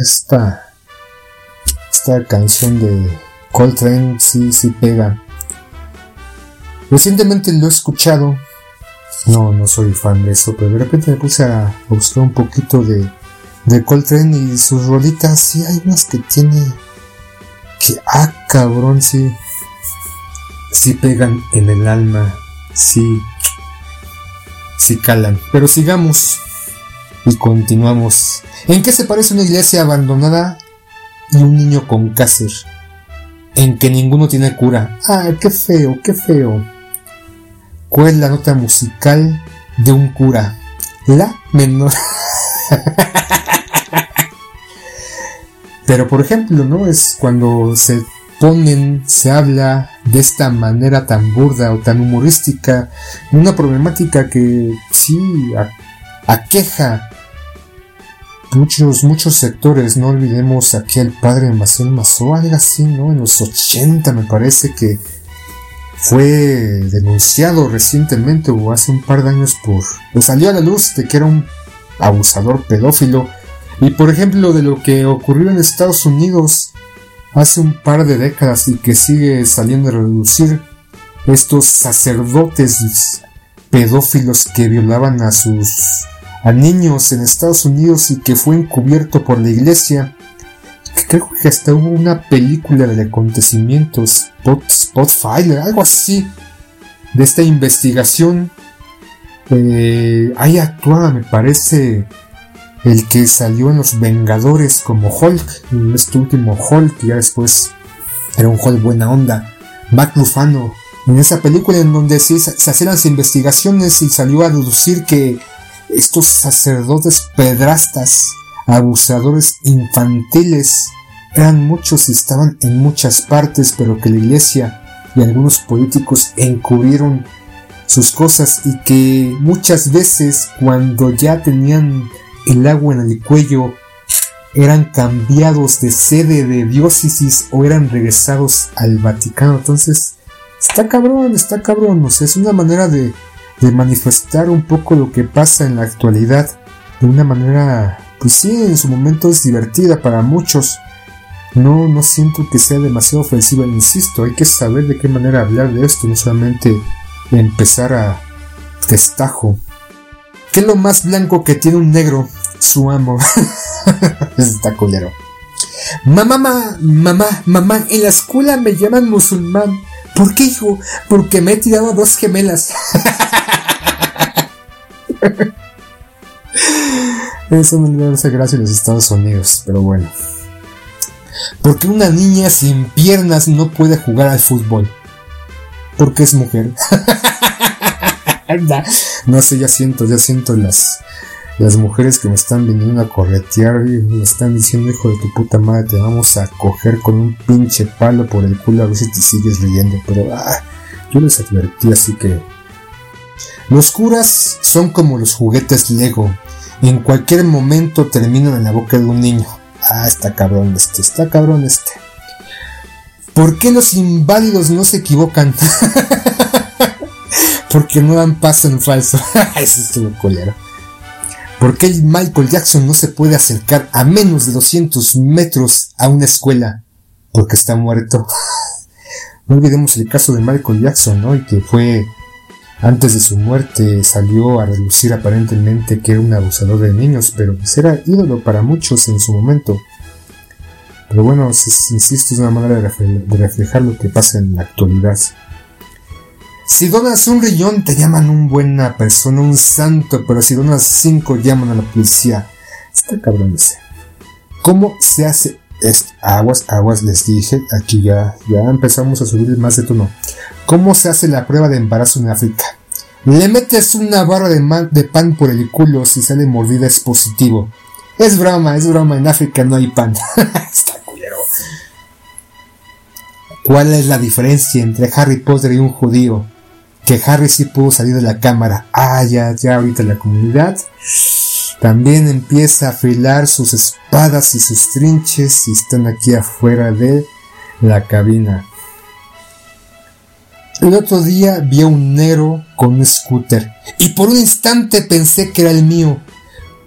Esta, esta canción de Coltrane, sí, sí pega. Recientemente lo he escuchado. No, no soy fan de eso, pero de repente me puse a buscar un poquito de, de Coltrane y sus rolitas. Sí, hay unas que tiene. Que, ah, cabrón, sí. Sí pegan en el alma. Sí. Sí calan. Pero sigamos. Y continuamos. ¿En qué se parece una iglesia abandonada y un niño con cáncer? En que ninguno tiene cura. Ah, qué feo, qué feo. ¿Cuál es la nota musical de un cura? La menor. Pero por ejemplo, ¿no? Es cuando se ponen, se habla de esta manera tan burda o tan humorística, una problemática que sí aqueja muchos, muchos sectores, no olvidemos aquí al padre Maciel Mazó, algo así, ¿no? En los 80 me parece que fue denunciado recientemente o hace un par de años por... o salió a la luz de que era un abusador pedófilo. Y por ejemplo de lo que ocurrió en Estados Unidos hace un par de décadas y que sigue saliendo a reducir estos sacerdotes pedófilos que violaban a sus a niños en Estados Unidos y que fue encubierto por la iglesia. Creo que hasta hubo una película de acontecimientos, Spotfire, algo así, de esta investigación. Eh, ahí actuaba, me parece, el que salió en Los Vengadores como Hulk, en este último Hulk, ya después era un Hulk buena onda, Matt Rufano. En esa película en donde se, se hacían las investigaciones y salió a deducir que estos sacerdotes pedrastas, abusadores infantiles, eran muchos y estaban en muchas partes, pero que la iglesia y algunos políticos encubrieron sus cosas y que muchas veces cuando ya tenían el agua en el cuello eran cambiados de sede de diócesis o eran regresados al Vaticano. Entonces, está cabrón, está cabrón. O sea, es una manera de de manifestar un poco lo que pasa en la actualidad de una manera, pues sí, en su momento es divertida para muchos. No, no siento que sea demasiado ofensiva, insisto, hay que saber de qué manera hablar de esto, no solamente empezar a destajo. ¿Qué es lo más blanco que tiene un negro? Su amo. Está culero. Mamá, mamá, mamá, mamá, en la escuela me llaman musulmán. ¿Por qué, hijo? Porque me he tirado dos gemelas. Eso no le hace gracia en los Estados Unidos, pero bueno. Porque una niña sin piernas no puede jugar al fútbol? Porque es mujer. no sé, ya siento, ya siento las, las mujeres que me están viniendo a corretear y me están diciendo, hijo de tu puta madre, te vamos a coger con un pinche palo por el culo a ver si te sigues riendo. Pero ah, yo les advertí, así que los curas son como los juguetes Lego. En cualquier momento terminan en la boca de un niño. Ah, está cabrón este, está cabrón este. ¿Por qué los inválidos no se equivocan? Porque no dan paso en falso. Eso estuvo colero. ¿Por qué Michael Jackson no se puede acercar a menos de 200 metros a una escuela? Porque está muerto. no olvidemos el caso de Michael Jackson, ¿no? Y que fue antes de su muerte salió a relucir aparentemente que era un abusador de niños, pero pues era ídolo para muchos en su momento. Pero bueno, insisto, es una manera de reflejar lo que pasa en la actualidad. Si donas un riñón te llaman un buena persona, un santo, pero si donas cinco llaman a la policía. Está cabrón ese. ¿Cómo se hace esto? Aguas, aguas, les dije. Aquí ya, ya empezamos a subir más de tono. ¿Cómo se hace la prueba de embarazo en África? Le metes una barra de, pan por el culo si sale mordida es positivo. Es broma, es broma, en África no hay pan. Está culero. ¿Cuál es la diferencia entre Harry Potter y un judío? Que Harry sí pudo salir de la cámara. Ah, ya, ya ahorita la comunidad también empieza a afilar sus espadas y sus trinches y están aquí afuera de la cabina. El otro día vi a un negro con un scooter y por un instante pensé que era el mío.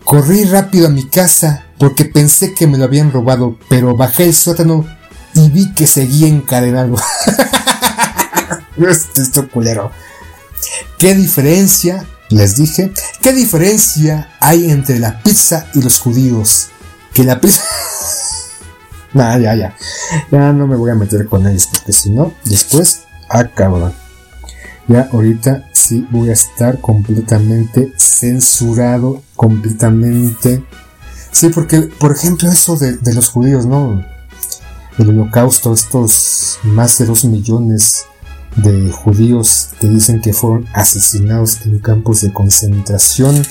Corrí rápido a mi casa porque pensé que me lo habían robado, pero bajé el sótano y vi que seguía encadenado. Esto culero. ¿Qué diferencia, les dije, qué diferencia hay entre la pizza y los judíos? Que la pizza... nah, ya, ya. Ya no me voy a meter con ellos porque si no, después, ah, Ya ahorita sí voy a estar completamente censurado, completamente... Sí, porque, por ejemplo, eso de, de los judíos, ¿no? El holocausto, estos más de dos millones de judíos que dicen que fueron asesinados en campos de concentración.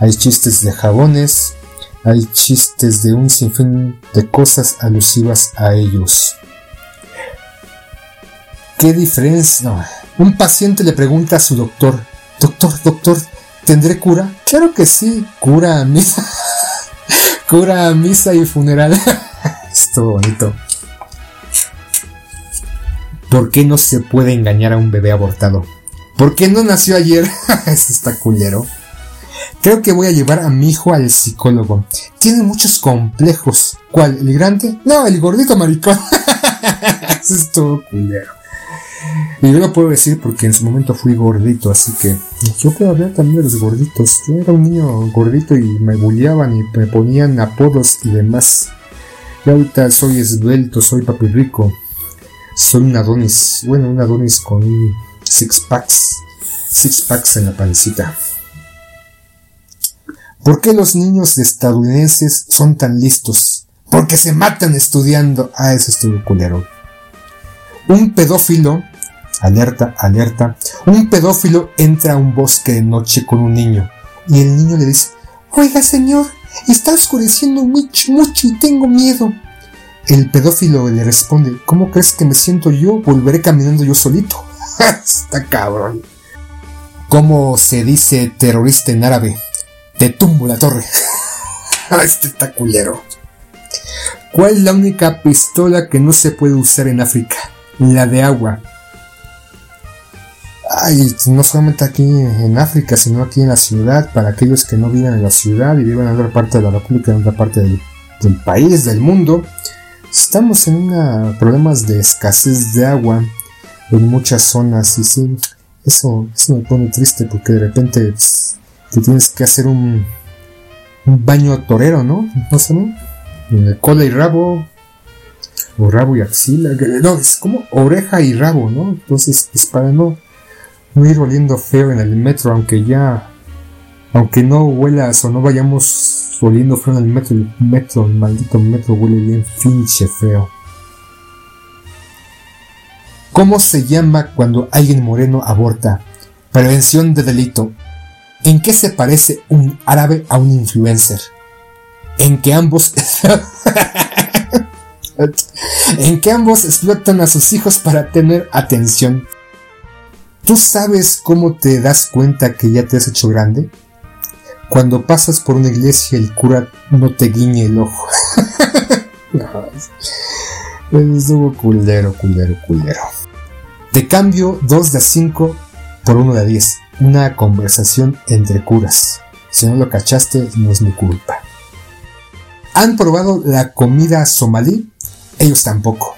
Hay chistes de jabones, hay chistes de un sinfín de cosas alusivas a ellos. ¿Qué diferencia? Un paciente le pregunta a su doctor, doctor, doctor, ¿tendré cura? Claro que sí, cura misa. cura a misa y funeral. Esto bonito. ¿Por qué no se puede engañar a un bebé abortado? ¿Por qué no nació ayer? Eso está culero. Creo que voy a llevar a mi hijo al psicólogo. Tiene muchos complejos. ¿Cuál? ¿El grande? No, el gordito maricón. Eso es todo culero. Y yo lo puedo decir porque en su momento fui gordito, así que yo puedo hablar también de los gorditos. Yo era un niño gordito y me bulleaban y me ponían apodos y demás. Y ahorita soy esbelto, soy papi rico. Soy un Adonis, bueno, un Adonis con six packs, six packs en la pancita. ¿Por qué los niños estadounidenses son tan listos? Porque se matan estudiando. Ah, eso estuvo culero. Un pedófilo, alerta, alerta, un pedófilo entra a un bosque de noche con un niño y el niño le dice, oiga señor, está oscureciendo mucho, mucho y tengo miedo. El pedófilo le responde, ¿cómo crees que me siento yo? Volveré caminando yo solito. Está cabrón. ¿Cómo se dice terrorista en árabe? Te tumbo la torre. este está culero. ¿Cuál es la única pistola que no se puede usar en África? La de agua. Ay, no solamente aquí en África, sino aquí en la ciudad, para aquellos que no viven en la ciudad y viven en otra parte de la República, en otra parte del país, del mundo. Estamos en una, problemas de escasez de agua en muchas zonas y sí, eso, eso me pone triste porque de repente pues, te tienes que hacer un, baño torero, ¿no? No sé, ¿no? Cola y rabo, o rabo y axila, no, es como oreja y rabo, ¿no? Entonces, pues para no, no ir oliendo feo en el metro, aunque ya, aunque no huelas o no vayamos oliendo feo en el metro, el metro, el maldito metro huele bien finche feo. ¿Cómo se llama cuando alguien moreno aborta? Prevención de delito. ¿En qué se parece un árabe a un influencer? En que ambos... en que ambos explotan a sus hijos para tener atención. ¿Tú sabes cómo te das cuenta que ya te has hecho grande? Cuando pasas por una iglesia el cura no te guiñe el ojo. es culero, culero, culero. Te cambio 2 de 5 por 1 de 10. Una conversación entre curas. Si no lo cachaste, no es mi culpa. ¿Han probado la comida somalí? Ellos tampoco.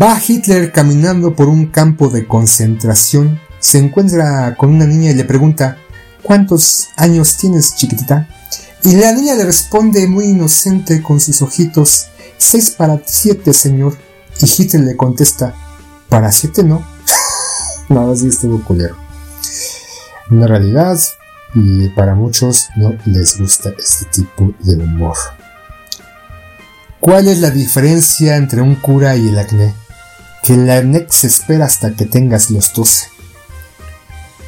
Va Hitler caminando por un campo de concentración se encuentra con una niña y le pregunta, ¿cuántos años tienes, chiquitita? Y la niña le responde muy inocente con sus ojitos, seis para siete, señor. Y Hitler le contesta, para siete no. no, así estuvo culero. Una realidad, y para muchos no les gusta este tipo de humor. ¿Cuál es la diferencia entre un cura y el acné? Que el acné se espera hasta que tengas los 12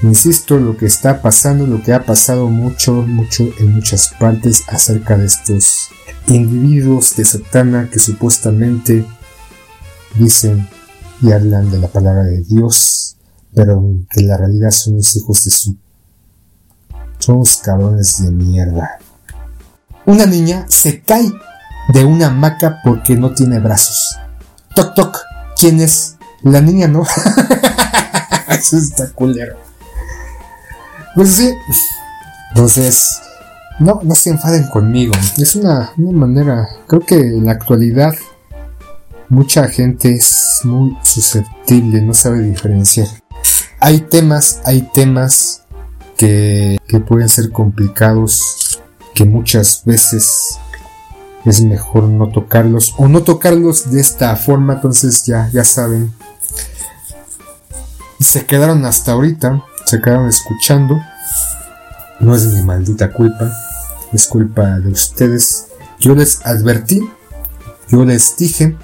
Insisto, lo que está pasando, lo que ha pasado mucho, mucho en muchas partes acerca de estos individuos de Satana que supuestamente dicen y hablan de la palabra de Dios, pero que en la realidad son los hijos de su... Son los cabrones de mierda. Una niña se cae de una hamaca porque no tiene brazos. Toc toc. ¿Quién es? La niña no. Eso está culero. Pues sí, Entonces, no, no se enfaden conmigo. Es una, una manera, creo que en la actualidad mucha gente es muy susceptible, no sabe diferenciar. Hay temas, hay temas que, que pueden ser complicados, que muchas veces es mejor no tocarlos o no tocarlos de esta forma, entonces ya, ya saben. Se quedaron hasta ahorita, se quedaron escuchando. No es mi maldita culpa, es culpa de ustedes. Yo les advertí, yo les dije,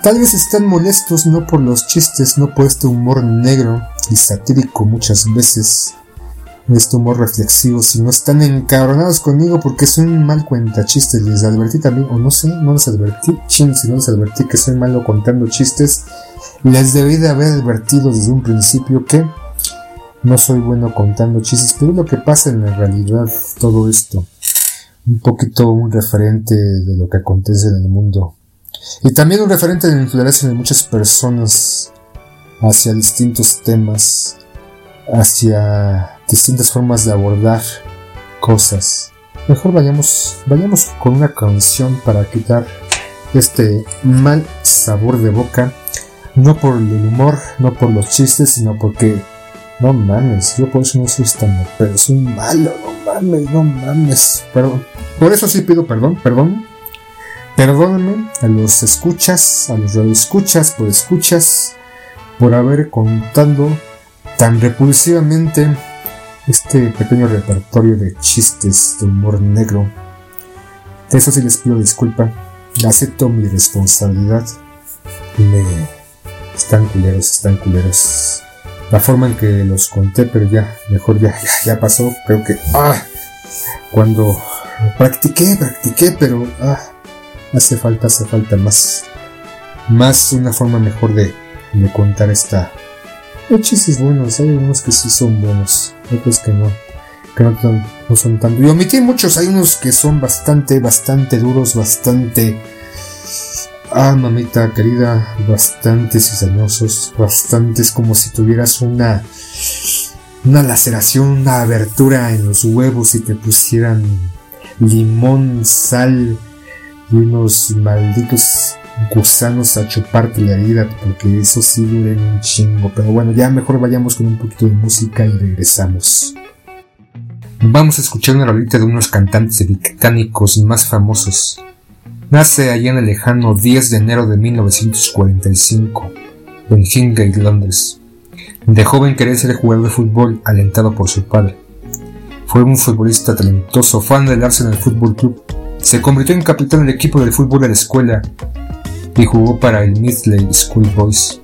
tal vez están molestos no por los chistes, no por este humor negro y satírico muchas veces este humor reflexivo, si no están encabronados conmigo porque soy un mal cuenta chistes, les advertí también, o no sé, no les advertí, chin, si no les advertí que soy malo contando chistes, les debí de haber advertido desde un principio que no soy bueno contando chistes, pero es lo que pasa en la realidad todo esto, un poquito un referente de lo que acontece en el mundo, y también un referente de la influencia de muchas personas hacia distintos temas, hacia distintas formas de abordar cosas. Mejor vayamos, vayamos con una canción para quitar este mal sabor de boca. No por el humor, no por los chistes, sino porque no mames, yo por eso no soy tan pero soy malo, no mames, no mames. Perdón. Por eso sí pido perdón, perdón. Perdónenme a los escuchas, a los escuchas por escuchas, por haber contando tan repulsivamente este pequeño repertorio de chistes de humor negro. De eso sí les pido disculpa. Acepto mi responsabilidad. Me... Están culeros, están culeros. La forma en que los conté, pero ya, mejor ya, ya, pasó. Creo que... Ah, cuando practiqué, practiqué, pero... Ah, hace falta, hace falta más. Más una forma mejor de, de contar esta, hay chistes buenos, hay unos que sí son buenos, otros que no, que no, son tanto. Y omití muchos, hay unos que son bastante, bastante duros, bastante. Ah, mamita querida, bastante cizañosos, bastantes como si tuvieras una. Una laceración, una abertura en los huevos y te pusieran limón, sal y unos malditos gusanos a chuparte la herida, porque eso sí duele un chingo. Pero bueno, ya mejor vayamos con un poquito de música y regresamos. Vamos a escuchar una rolita de unos cantantes británicos más famosos. Nace allá en el lejano 10 de enero de 1945, en Hingate, Londres. De joven quería ser jugador de fútbol alentado por su padre. Fue un futbolista talentoso, fan del Arsenal Football Club. Se convirtió en capitán del equipo de fútbol de la escuela y jugó para el Midley Schoolboys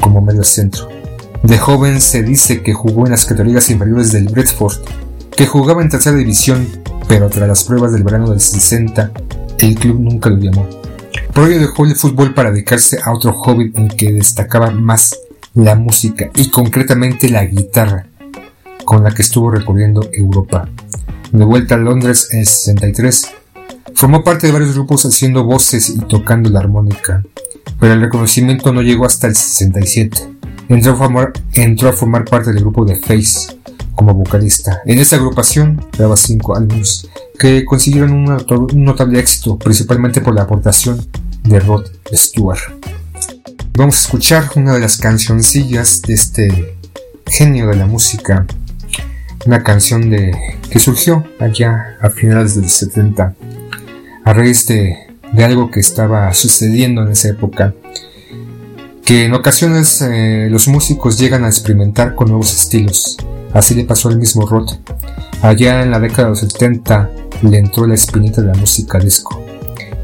como medio centro. De joven se dice que jugó en las categorías inferiores del Bradford, que jugaba en tercera división, pero tras las pruebas del verano del 60, el club nunca lo llamó. Ello dejó el fútbol para dedicarse a otro hobby en que destacaba más la música y concretamente la guitarra, con la que estuvo recorriendo Europa. De vuelta a Londres en el 63, Formó parte de varios grupos haciendo voces y tocando la armónica, pero el reconocimiento no llegó hasta el 67. Entró a formar, entró a formar parte del grupo de Face como vocalista. En esta agrupación graba cinco álbumes que consiguieron un, notable éxito, principalmente por la aportación de Rod Stewart. Vamos a escuchar una de las cancioncillas de este genio de la música, una canción de, que surgió allá a finales del 70 a raíz de, algo que estaba sucediendo en esa época, que en ocasiones eh, los músicos llegan a experimentar con nuevos estilos. Así le pasó al mismo Roth. Allá en la década de los 70 le entró la espinita de la música disco,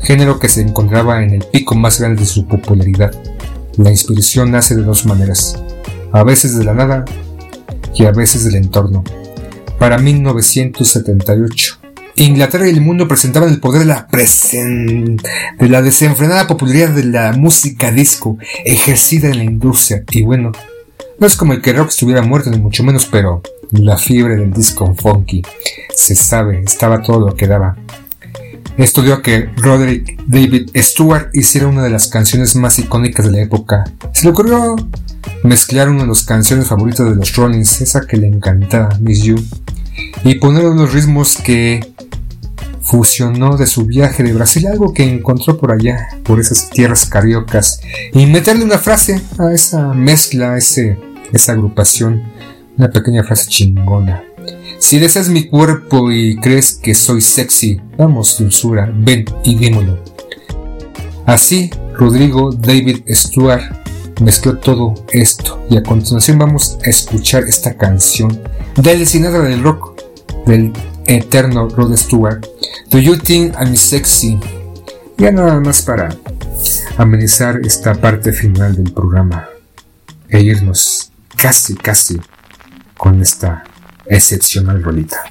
género que se encontraba en el pico más grande de su popularidad. La inspiración nace de dos maneras, a veces de la nada y a veces del entorno. Para 1978, Inglaterra y el mundo presentaban el poder de la, de la desenfrenada popularidad de la música disco ejercida en la industria. Y bueno, no es como el que rock estuviera muerto, ni mucho menos, pero la fiebre del disco funky, se sabe, estaba todo lo que daba. Esto dio a que Roderick David Stewart hiciera una de las canciones más icónicas de la época. Se le ocurrió mezclar una de las canciones favoritas de los Rollins, esa que le encantaba, Miss You y poner los ritmos que fusionó de su viaje de Brasil, algo que encontró por allá, por esas tierras cariocas, y meterle una frase a esa mezcla, a ese, esa agrupación, una pequeña frase chingona. Si deseas mi cuerpo y crees que soy sexy, vamos, dulzura, ven y dímelo. Así, Rodrigo David Stewart mezcló todo esto y a continuación vamos a escuchar esta canción del del Rock del eterno Rod Stewart. Do you think I'm sexy? Ya nada más para amenizar esta parte final del programa e irnos casi, casi con esta excepcional rolita.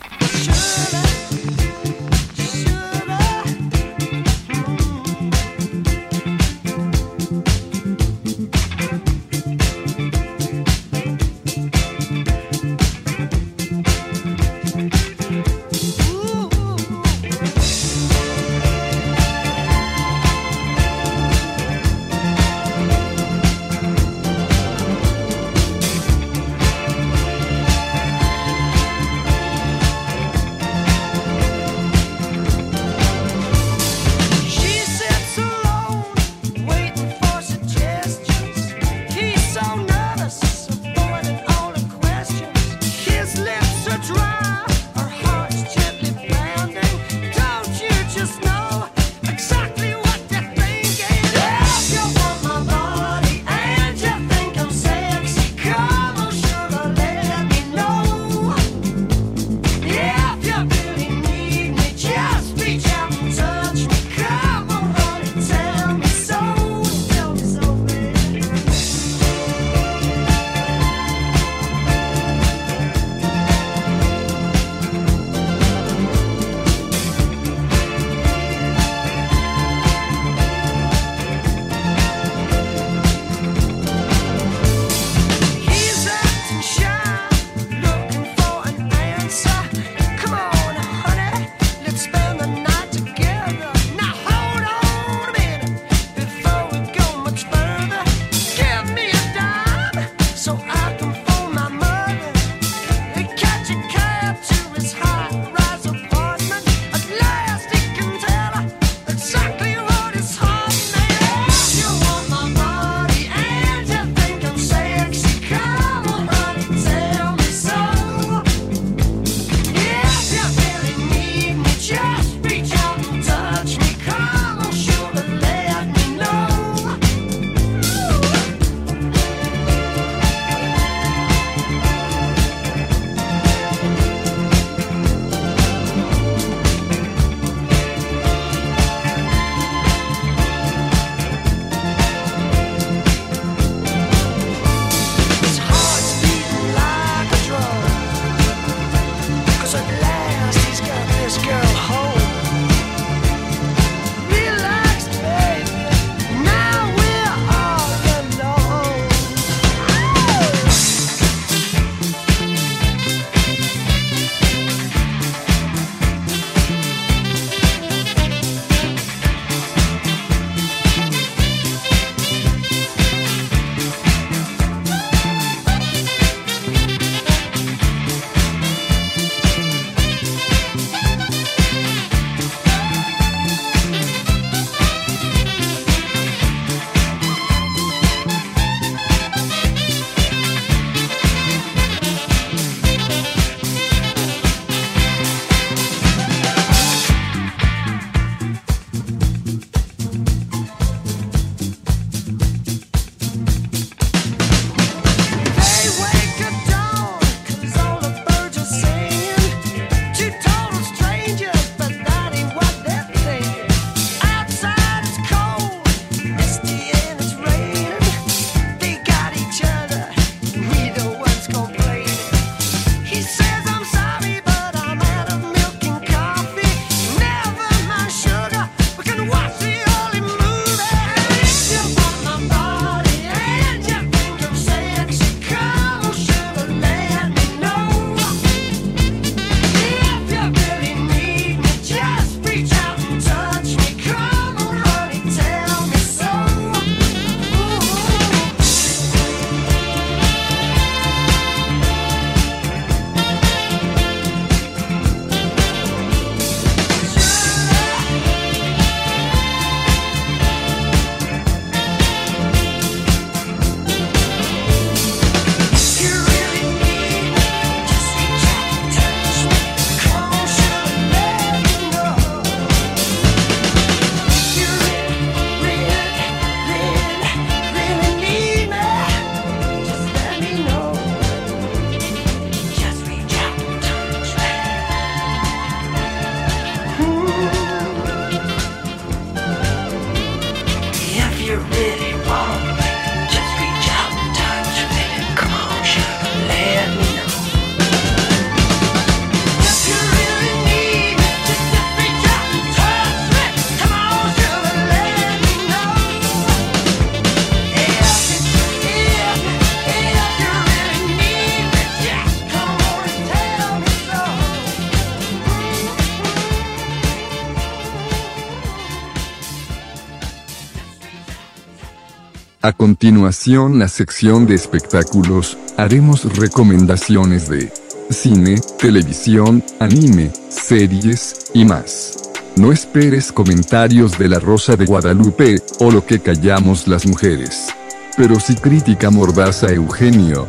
A continuación la sección de espectáculos, haremos recomendaciones de cine, televisión, anime, series y más. No esperes comentarios de la Rosa de Guadalupe, o lo que callamos las mujeres. Pero sí crítica mordaza Eugenio.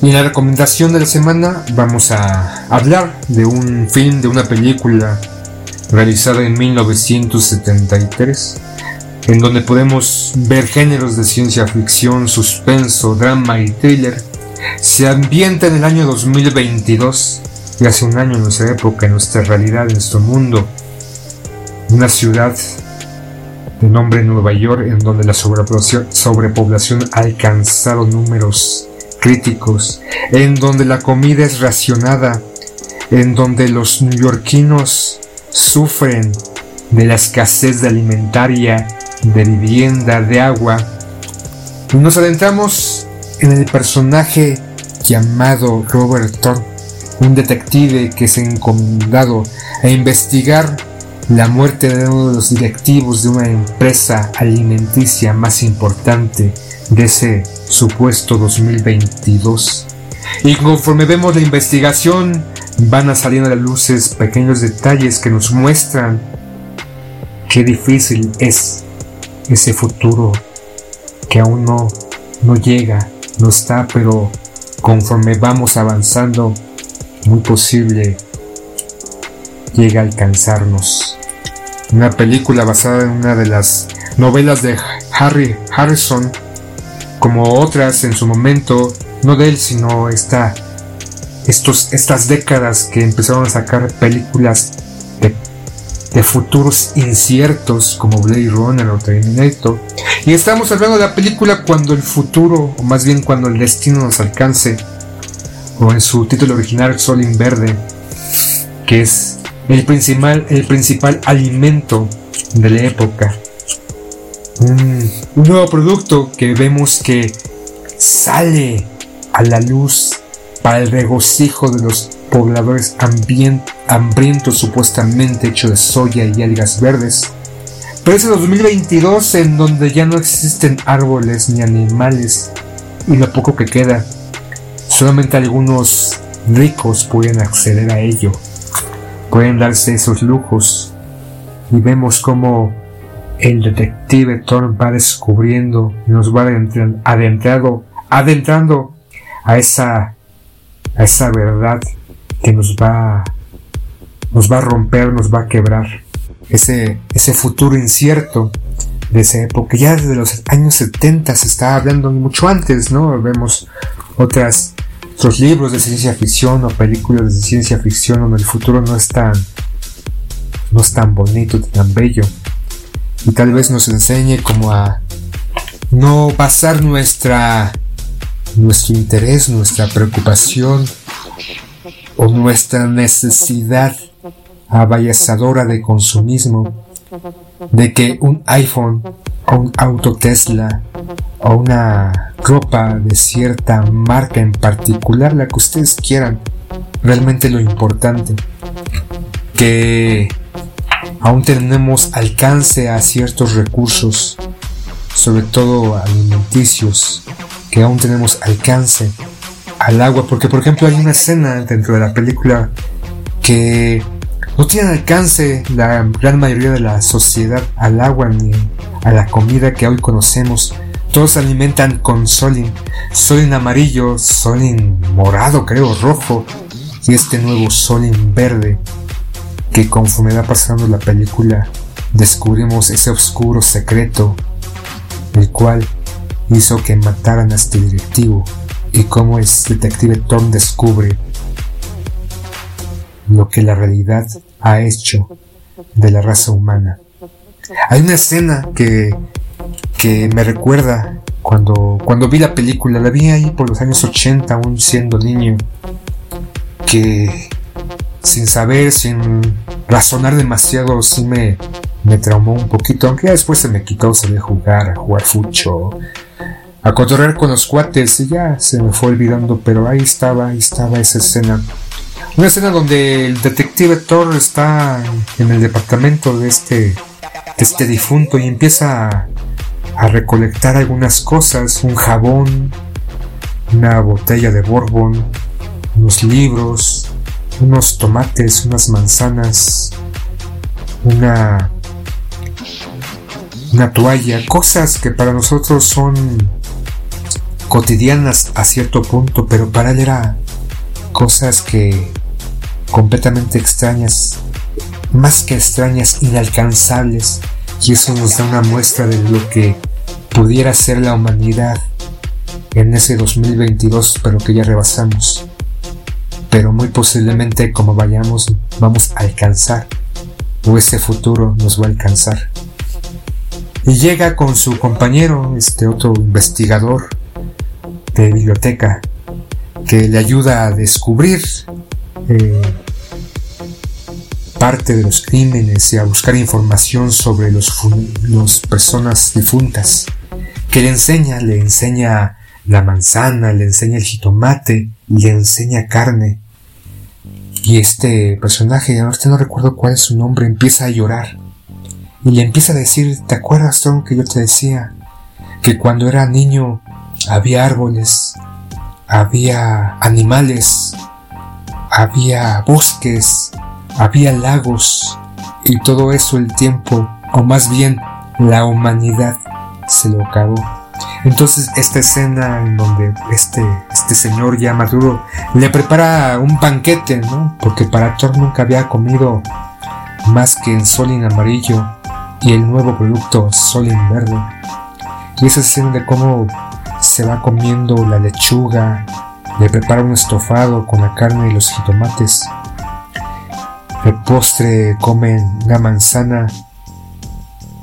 Y en la recomendación de la semana vamos a hablar de un film, de una película realizada en 1973 en donde podemos ver géneros de ciencia ficción, suspenso, drama y thriller. Se ambienta en el año 2022 y hace un año en nuestra época, en nuestra realidad, en nuestro mundo. Una ciudad de nombre Nueva York en donde la sobrepoblación, ha alcanzado números críticos, en donde la comida es racionada, en donde los neoyorquinos sufren de la escasez de alimentaria de vivienda, de agua, nos adentramos en el personaje llamado Robert Thorne, un detective que se ha encomendado a investigar la muerte de uno de los directivos de una empresa alimenticia más importante de ese supuesto 2022. Y conforme vemos la investigación, van a salir a la luces pequeños detalles que nos muestran qué difícil es ese futuro que aún no, no llega, no está, pero conforme vamos avanzando, muy posible llega a alcanzarnos. Una película basada en una de las novelas de Harry Harrison, como otras en su momento, no de él, sino esta, estos, estas décadas que empezaron a sacar películas de futuros inciertos como Blade Runner o Terminator. Y estamos hablando de la película cuando el futuro, o más bien cuando el destino nos alcance, o en su título original Sol en Verde, que es el principal, el principal alimento de la época. Un nuevo producto que vemos que sale a la luz para el regocijo de los pobladores hambrientos supuestamente hecho de soya y algas verdes. Pero es el 2022 en donde ya no existen árboles ni animales y lo poco que queda, solamente algunos ricos pueden acceder a ello, pueden darse esos lujos y vemos como el detective Thor va descubriendo, nos va adentrando, adentrando a esa verdad que nos va, nos va a romper, nos va a quebrar. Ese, ese futuro incierto de esa época. Ya desde los años 70 se estaba hablando mucho antes, ¿no? Vemos otras, otros libros de ciencia ficción o películas de ciencia ficción donde el futuro no es tan, no es tan bonito, tan bello. Y tal vez nos enseñe como a no basar nuestra, nuestro interés, nuestra preocupación o nuestra necesidad abayazadora de consumismo, de que un iPhone o un auto Tesla o una ropa de cierta marca en particular, la que ustedes quieran, realmente lo importante, que aún tenemos alcance a ciertos recursos, sobre todo alimenticios, que aún tenemos alcance al agua, porque por ejemplo hay una escena dentro de la película que no tiene alcance la gran mayoría de la sociedad al agua ni a la comida que hoy conocemos. Todos se alimentan con solin, solin amarillo, solin morado, creo, rojo, y este nuevo solin verde, que conforme va pasando la película, descubrimos ese oscuro secreto, el cual hizo que mataran a este directivo y cómo el detective Tom descubre lo que la realidad ha hecho de la raza humana. Hay una escena que, que me recuerda cuando, cuando vi la película, la vi ahí por los años 80, aún siendo niño, que sin saber, sin razonar demasiado, sí me, me traumó un poquito, aunque ya después se me quitó, se de jugar, jugar fucho, a cotorrear con los cuates y ya se me fue olvidando, pero ahí estaba, ahí estaba esa escena. Una escena donde el detective Thor está en el departamento de este, este difunto y empieza a, a recolectar algunas cosas, un jabón, una botella de bourbon, unos libros, unos tomates, unas manzanas, una una toalla, cosas que para nosotros son cotidianas a cierto punto, pero para él era cosas que completamente extrañas, más que extrañas, inalcanzables, y eso nos da una muestra de lo que pudiera ser la humanidad en ese 2022, pero que ya rebasamos. Pero muy posiblemente como vayamos, vamos a alcanzar, o ese futuro nos va a alcanzar. Y llega con su compañero, este otro investigador de biblioteca, que le ayuda a descubrir eh, parte de los crímenes y a buscar información sobre las personas difuntas. Que le enseña, le enseña la manzana, le enseña el jitomate, le enseña carne. Y este personaje, ahorita no recuerdo cuál es su nombre, empieza a llorar. Y le empieza a decir, ¿te acuerdas, Tom, que yo te decía? Que cuando era niño había árboles, había animales, había bosques, había lagos y todo eso el tiempo, o más bien la humanidad, se lo acabó. Entonces esta escena en donde este, este señor ya maduro le prepara un banquete, ¿no? Porque para Thor nunca había comido más que en Solin amarillo y el nuevo producto Solin verde. Y esa escena de cómo se va comiendo la lechuga, le prepara un estofado con la carne y los jitomates. De postre comen una manzana.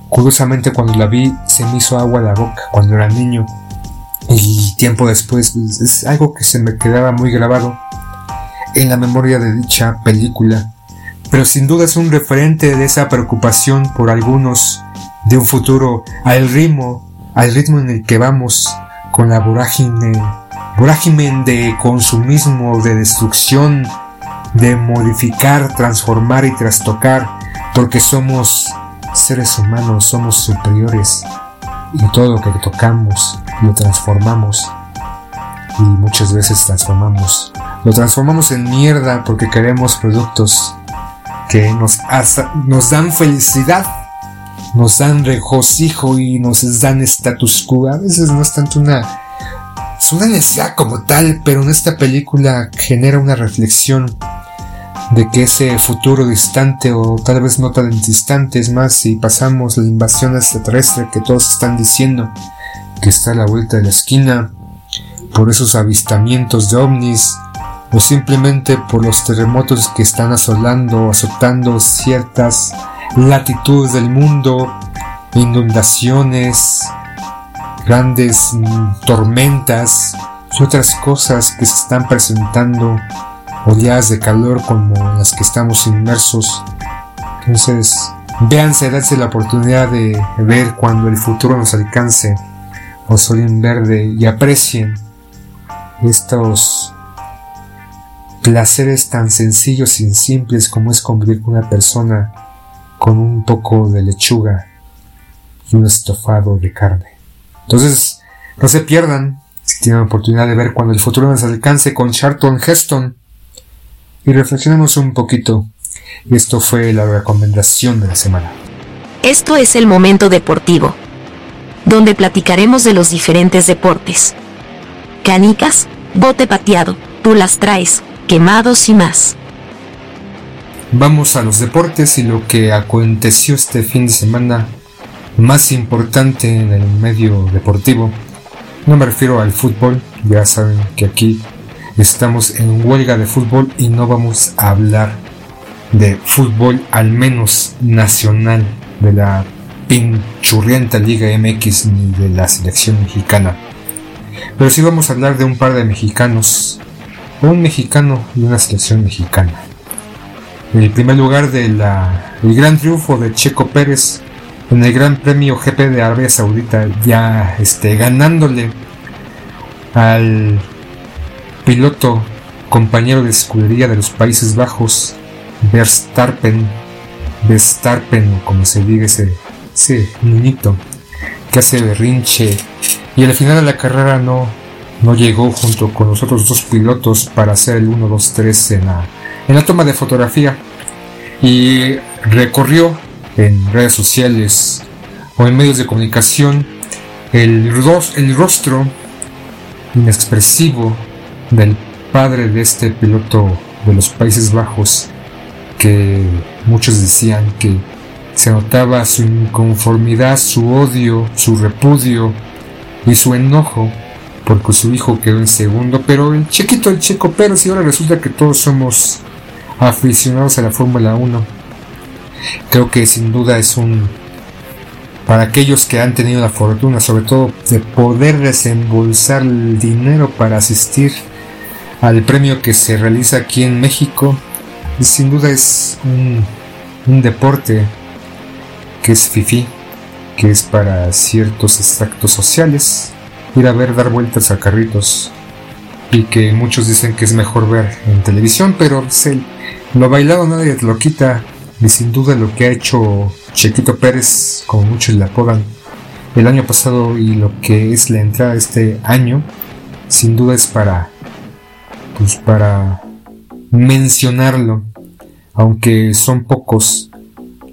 Curiosamente cuando la vi se me hizo agua la boca cuando era niño. Y tiempo después pues, es algo que se me quedaba muy grabado en la memoria de dicha película. Pero sin duda es un referente de esa preocupación por algunos de un futuro al ritmo, al ritmo en el que vamos con la vorágine, vorágine de consumismo, de destrucción, de modificar, transformar y trastocar, porque somos seres humanos, somos superiores y todo lo que tocamos lo transformamos y muchas veces transformamos. Lo transformamos en mierda porque queremos productos que nos dan felicidad, nos dan regocijo y nos dan status quo. A veces no es tanto una es una necesidad como tal, pero en esta película genera una reflexión de que ese futuro distante o tal vez no tan distante es más si pasamos la invasión extraterrestre que todos están diciendo que está a la vuelta de la esquina por esos avistamientos de ovnis o simplemente por los terremotos que están asolando, azotando ciertas latitudes del mundo, inundaciones, grandes mm, tormentas y otras cosas que se están presentando, oleadas de calor como las que estamos inmersos. Entonces, véanse, darse la oportunidad de ver cuando el futuro nos alcance o sol en verde y aprecien estos placeres tan sencillos y simples como es convivir con una persona con un poco de lechuga y un estofado de carne. Entonces, no se pierdan si tienen la oportunidad de ver cuando el futuro nos alcance con Charlton Heston y reflexionemos un poquito. Esto fue la recomendación de la semana. Esto es el momento deportivo, donde platicaremos de los diferentes deportes. Canicas, bote pateado, tú las traes, quemados y más. Vamos a los deportes y lo que aconteció este fin de semana más importante en el medio deportivo. No me refiero al fútbol, ya saben que aquí estamos en huelga de fútbol y no vamos a hablar de fútbol al menos nacional de la pinchurrienta Liga MX ni de la selección mexicana. Pero sí vamos a hablar de un par de mexicanos, un mexicano y una selección mexicana. El primer lugar del gran triunfo de Checo Pérez en el Gran Premio GP de Arabia Saudita, ya este, ganándole al piloto compañero de escudería de los Países Bajos, Verstappen, Verstappen, como se diga ese, ese niñito, que hace berrinche. Y al final de la carrera no, no llegó junto con los otros dos pilotos para hacer el 1, 2, 3 en la, en la toma de fotografía y recorrió en redes sociales o en medios de comunicación el, el rostro inexpresivo del padre de este piloto de los Países Bajos que muchos decían que se notaba su inconformidad, su odio, su repudio y su enojo porque su hijo quedó en segundo, pero el chiquito, el Checo Pérez, y ahora resulta que todos somos aficionados a la Fórmula 1. Creo que sin duda es un para aquellos que han tenido la fortuna, sobre todo, de poder desembolsar el dinero para asistir al premio que se realiza aquí en México, sin duda es un, un deporte que es fifi, que es para ciertos extractos sociales, ir a ver dar vueltas a carritos y que muchos dicen que es mejor ver en televisión, pero lo bailado nadie te lo quita y sin duda lo que ha hecho Chequito Pérez, como muchos le apodan, el año pasado y lo que es la entrada este año, sin duda es para, pues para mencionarlo, aunque son pocos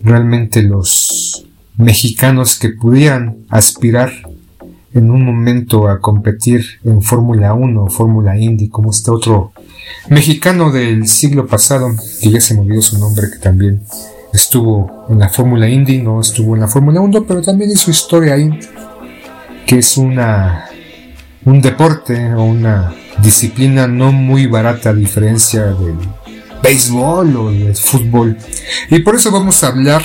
realmente los mexicanos que pudieran aspirar en un momento a competir en Fórmula 1 o Fórmula Indy, como este otro mexicano del siglo pasado, que ya se me olvidó su nombre, que también estuvo en la Fórmula Indy, no estuvo en la Fórmula 1, pero también hizo historia ahí, que es una un deporte o una disciplina no muy barata a diferencia del béisbol o del fútbol. Y por eso vamos a hablar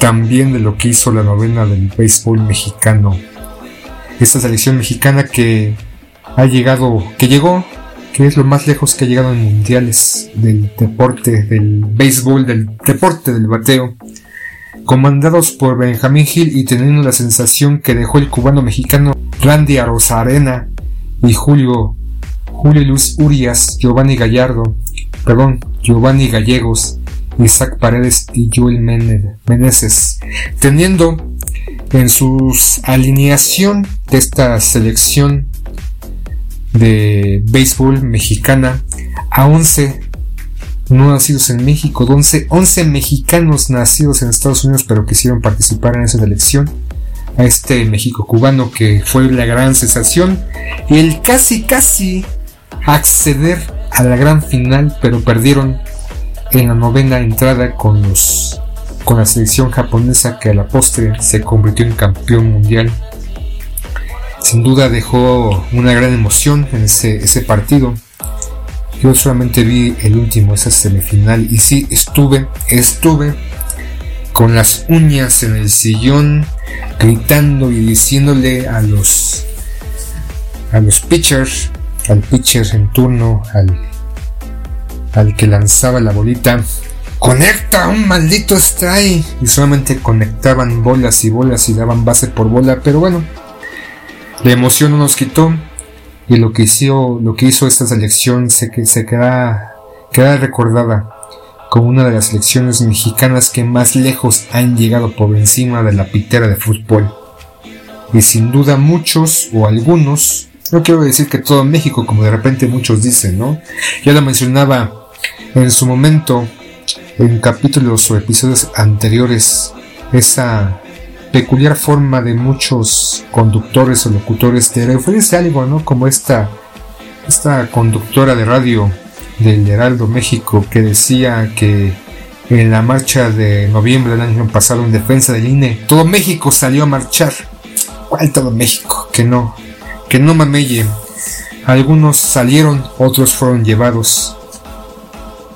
también de lo que hizo la novena del béisbol mexicano. Esta selección mexicana que ha llegado, que llegó que es lo más lejos que ha llegado en mundiales del deporte, del béisbol, del deporte del bateo, comandados por Benjamín Gil y teniendo la sensación que dejó el cubano mexicano Randy Arozarena y Julio, Julio Luis Urias, Giovanni Gallardo, perdón, Giovanni Gallegos, Isaac Paredes y Joel Meneses, teniendo en su alineación de esta selección de béisbol mexicana a 11 no nacidos en México, 11, 11 mexicanos nacidos en Estados Unidos pero quisieron participar en esa elección a este México cubano que fue la gran sensación y el casi casi acceder a la gran final pero perdieron en la novena entrada con los con la selección japonesa que a la postre se convirtió en campeón mundial sin duda dejó una gran emoción en ese, partido. Yo solamente vi el último, esa semifinal, y sí, estuve, estuve con las uñas en el sillón, gritando y diciéndole a los, a los pitchers, al pitcher en turno, al, al que lanzaba la bolita, conecta un maldito strike. Y solamente conectaban bolas y bolas y daban base por bola, pero bueno, la emoción no nos quitó y lo que hizo, lo que hizo esta selección se, se queda, queda recordada como una de las selecciones mexicanas que más lejos han llegado por encima de la pitera de fútbol. Y sin duda muchos o algunos, no quiero decir que todo México como de repente muchos dicen, ¿no? Ya lo mencionaba en su momento en capítulos o episodios anteriores esa peculiar forma de muchos conductores o locutores de referirse a algo, ¿no? Como esta, esta conductora de radio del Heraldo México que decía que en la marcha de noviembre del año pasado en defensa del INE, todo México salió a marchar. ¿Cuál todo México? Que no, que no mamelle. Algunos salieron, otros fueron llevados.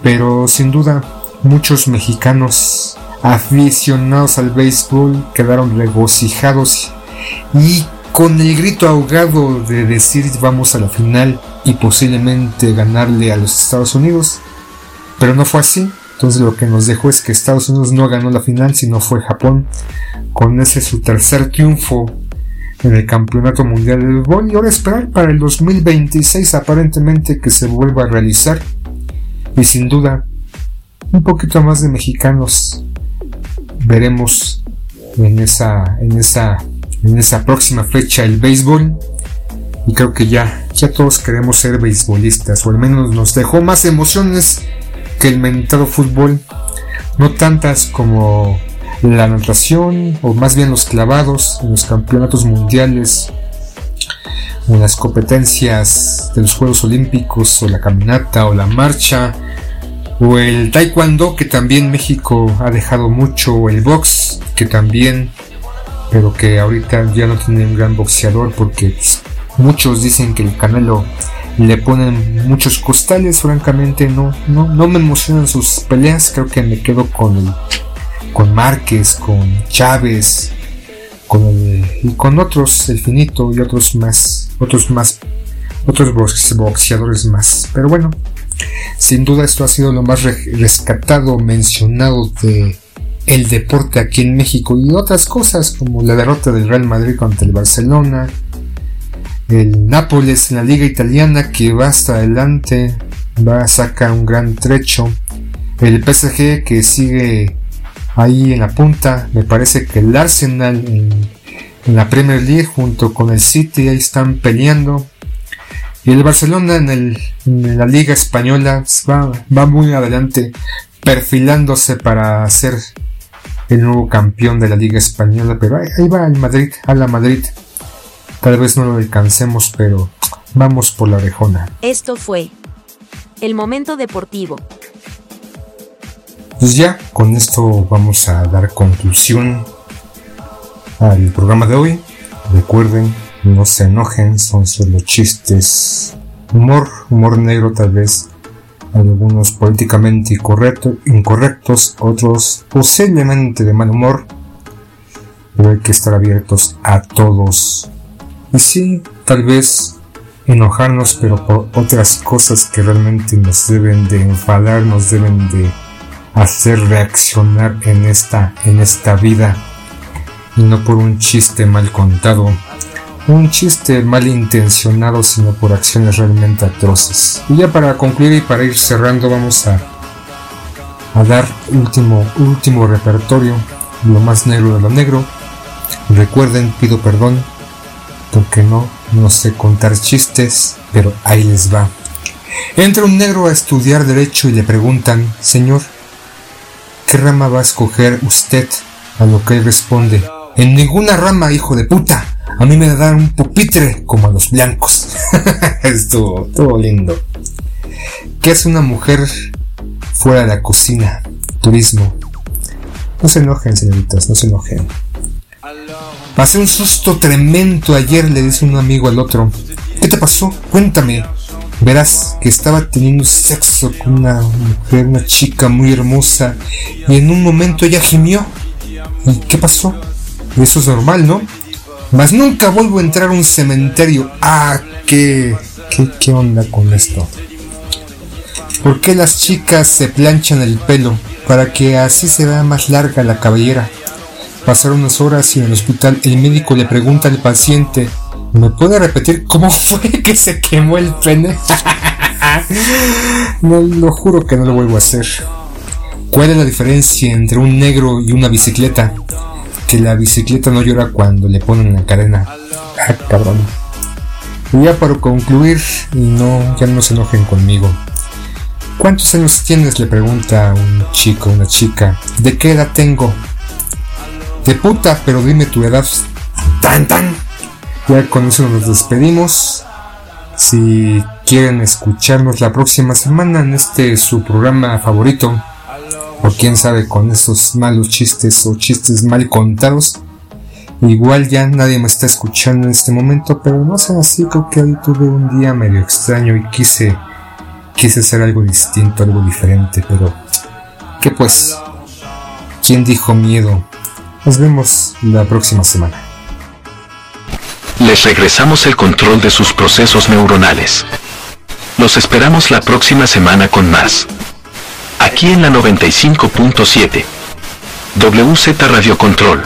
Pero sin duda, muchos mexicanos aficionados al béisbol quedaron regocijados y con el grito ahogado de decir vamos a la final y posiblemente ganarle a los Estados Unidos. Pero no fue así. Entonces lo que nos dejó es que Estados Unidos no ganó la final, sino fue Japón, con ese su tercer triunfo en el Campeonato Mundial de Béisbol y ahora esperar para el 2026 aparentemente que se vuelva a realizar. Y sin duda, un poquito más de mexicanos veremos en esa, en esa en esa próxima fecha el béisbol. Y creo que ya, ya todos queremos ser beisbolistas, o al menos nos dejó más emociones que el mentado fútbol. No tantas como la natación, o más bien los clavados en los campeonatos mundiales, o las competencias de los Juegos Olímpicos, o la caminata, o la marcha, o el taekwondo, que también México ha dejado mucho, o el box, que también, pero que ahorita ya no tiene un gran boxeador porque muchos dicen que el Canelo le ponen muchos costales, francamente no, no, no me emocionan sus peleas, creo que me quedo con el, con Márquez, con Chávez, y con otros, el finito y otros más, otros más, otros boxeadores más. Pero bueno, sin duda esto ha sido lo más rescatado, mencionado de el deporte aquí en México y otras cosas como la derrota del Real Madrid contra el Barcelona, el Nápoles en la liga italiana que va hasta adelante, va a sacar un gran trecho, el PSG que sigue ahí en la punta, me parece que el Arsenal en, la Premier League junto con el City ahí están peleando. Y el Barcelona en, la Liga Española va, va muy adelante, perfilándose para ser el nuevo campeón de la Liga Española, pero ahí, va el Madrid, a la Madrid. Tal vez no lo alcancemos, pero vamos por la orejona. Esto fue el momento deportivo. Pues ya, con esto vamos a dar conclusión al programa de hoy. Recuerden, no se enojen, son solo chistes, humor, humor negro tal vez algunos políticamente incorrectos, otros posiblemente de mal humor, pero hay que estar abiertos a todos. Y sí, tal vez enojarnos, pero por otras cosas que realmente nos deben de enfadar, nos deben de hacer reaccionar en esta, en esta vida, y no por un chiste mal contado un chiste mal intencionado, sino por acciones realmente atroces. Y ya para concluir y para ir cerrando, vamos a, a dar último, último repertorio, lo más negro de lo negro. Recuerden, pido perdón, porque no, no sé contar chistes, pero ahí les va. Entra un negro a estudiar derecho y le preguntan, Señor, ¿qué rama va a escoger usted? A lo que él responde, en ninguna rama, hijo de puta. A mí me dan un pupitre como a los blancos. estuvo, todo lindo. ¿Qué es una mujer fuera de la cocina? Turismo. No se enojen, señoritas, no se enojen. Pasé un susto tremendo ayer, le dice un amigo al otro. ¿Qué te pasó? Cuéntame. Verás que estaba teniendo sexo con una mujer, una chica muy hermosa, y en un momento ella gimió. ¿Y qué pasó? Eso es normal, ¿no? Mas nunca vuelvo a entrar a un cementerio. Ah, ¿qué, qué, qué onda con esto? ¿Por qué las chicas se planchan el pelo? Para que así se vea más larga la cabellera. Pasaron unas horas y en el hospital el médico le pregunta al paciente, ¿me puede repetir cómo fue que se quemó el pene? no lo juro que no lo vuelvo a hacer. ¿Cuál es la diferencia entre un negro y una bicicleta? que la bicicleta no llora cuando le ponen la cadena. Ah, cabrón. Y ya para concluir, y no, ya no se enojen conmigo. ¿Cuántos años tienes? Le pregunta un chico, una chica. ¿De qué edad tengo? De puta, pero dime tu edad. Tan tan. Ya con eso nos despedimos. Si quieren escucharnos la próxima semana en este su programa favorito, o quién sabe con esos malos chistes o chistes mal contados. Igual ya nadie me está escuchando en este momento, pero no sé así, creo que hoy tuve un día medio extraño y quise quise hacer algo distinto, algo diferente, pero ¿qué pues? ¿Quién dijo miedo? Nos vemos la próxima semana. Les regresamos el control de sus procesos neuronales. Los esperamos la próxima semana con más aquí en la 95.7. WZ Radio Control.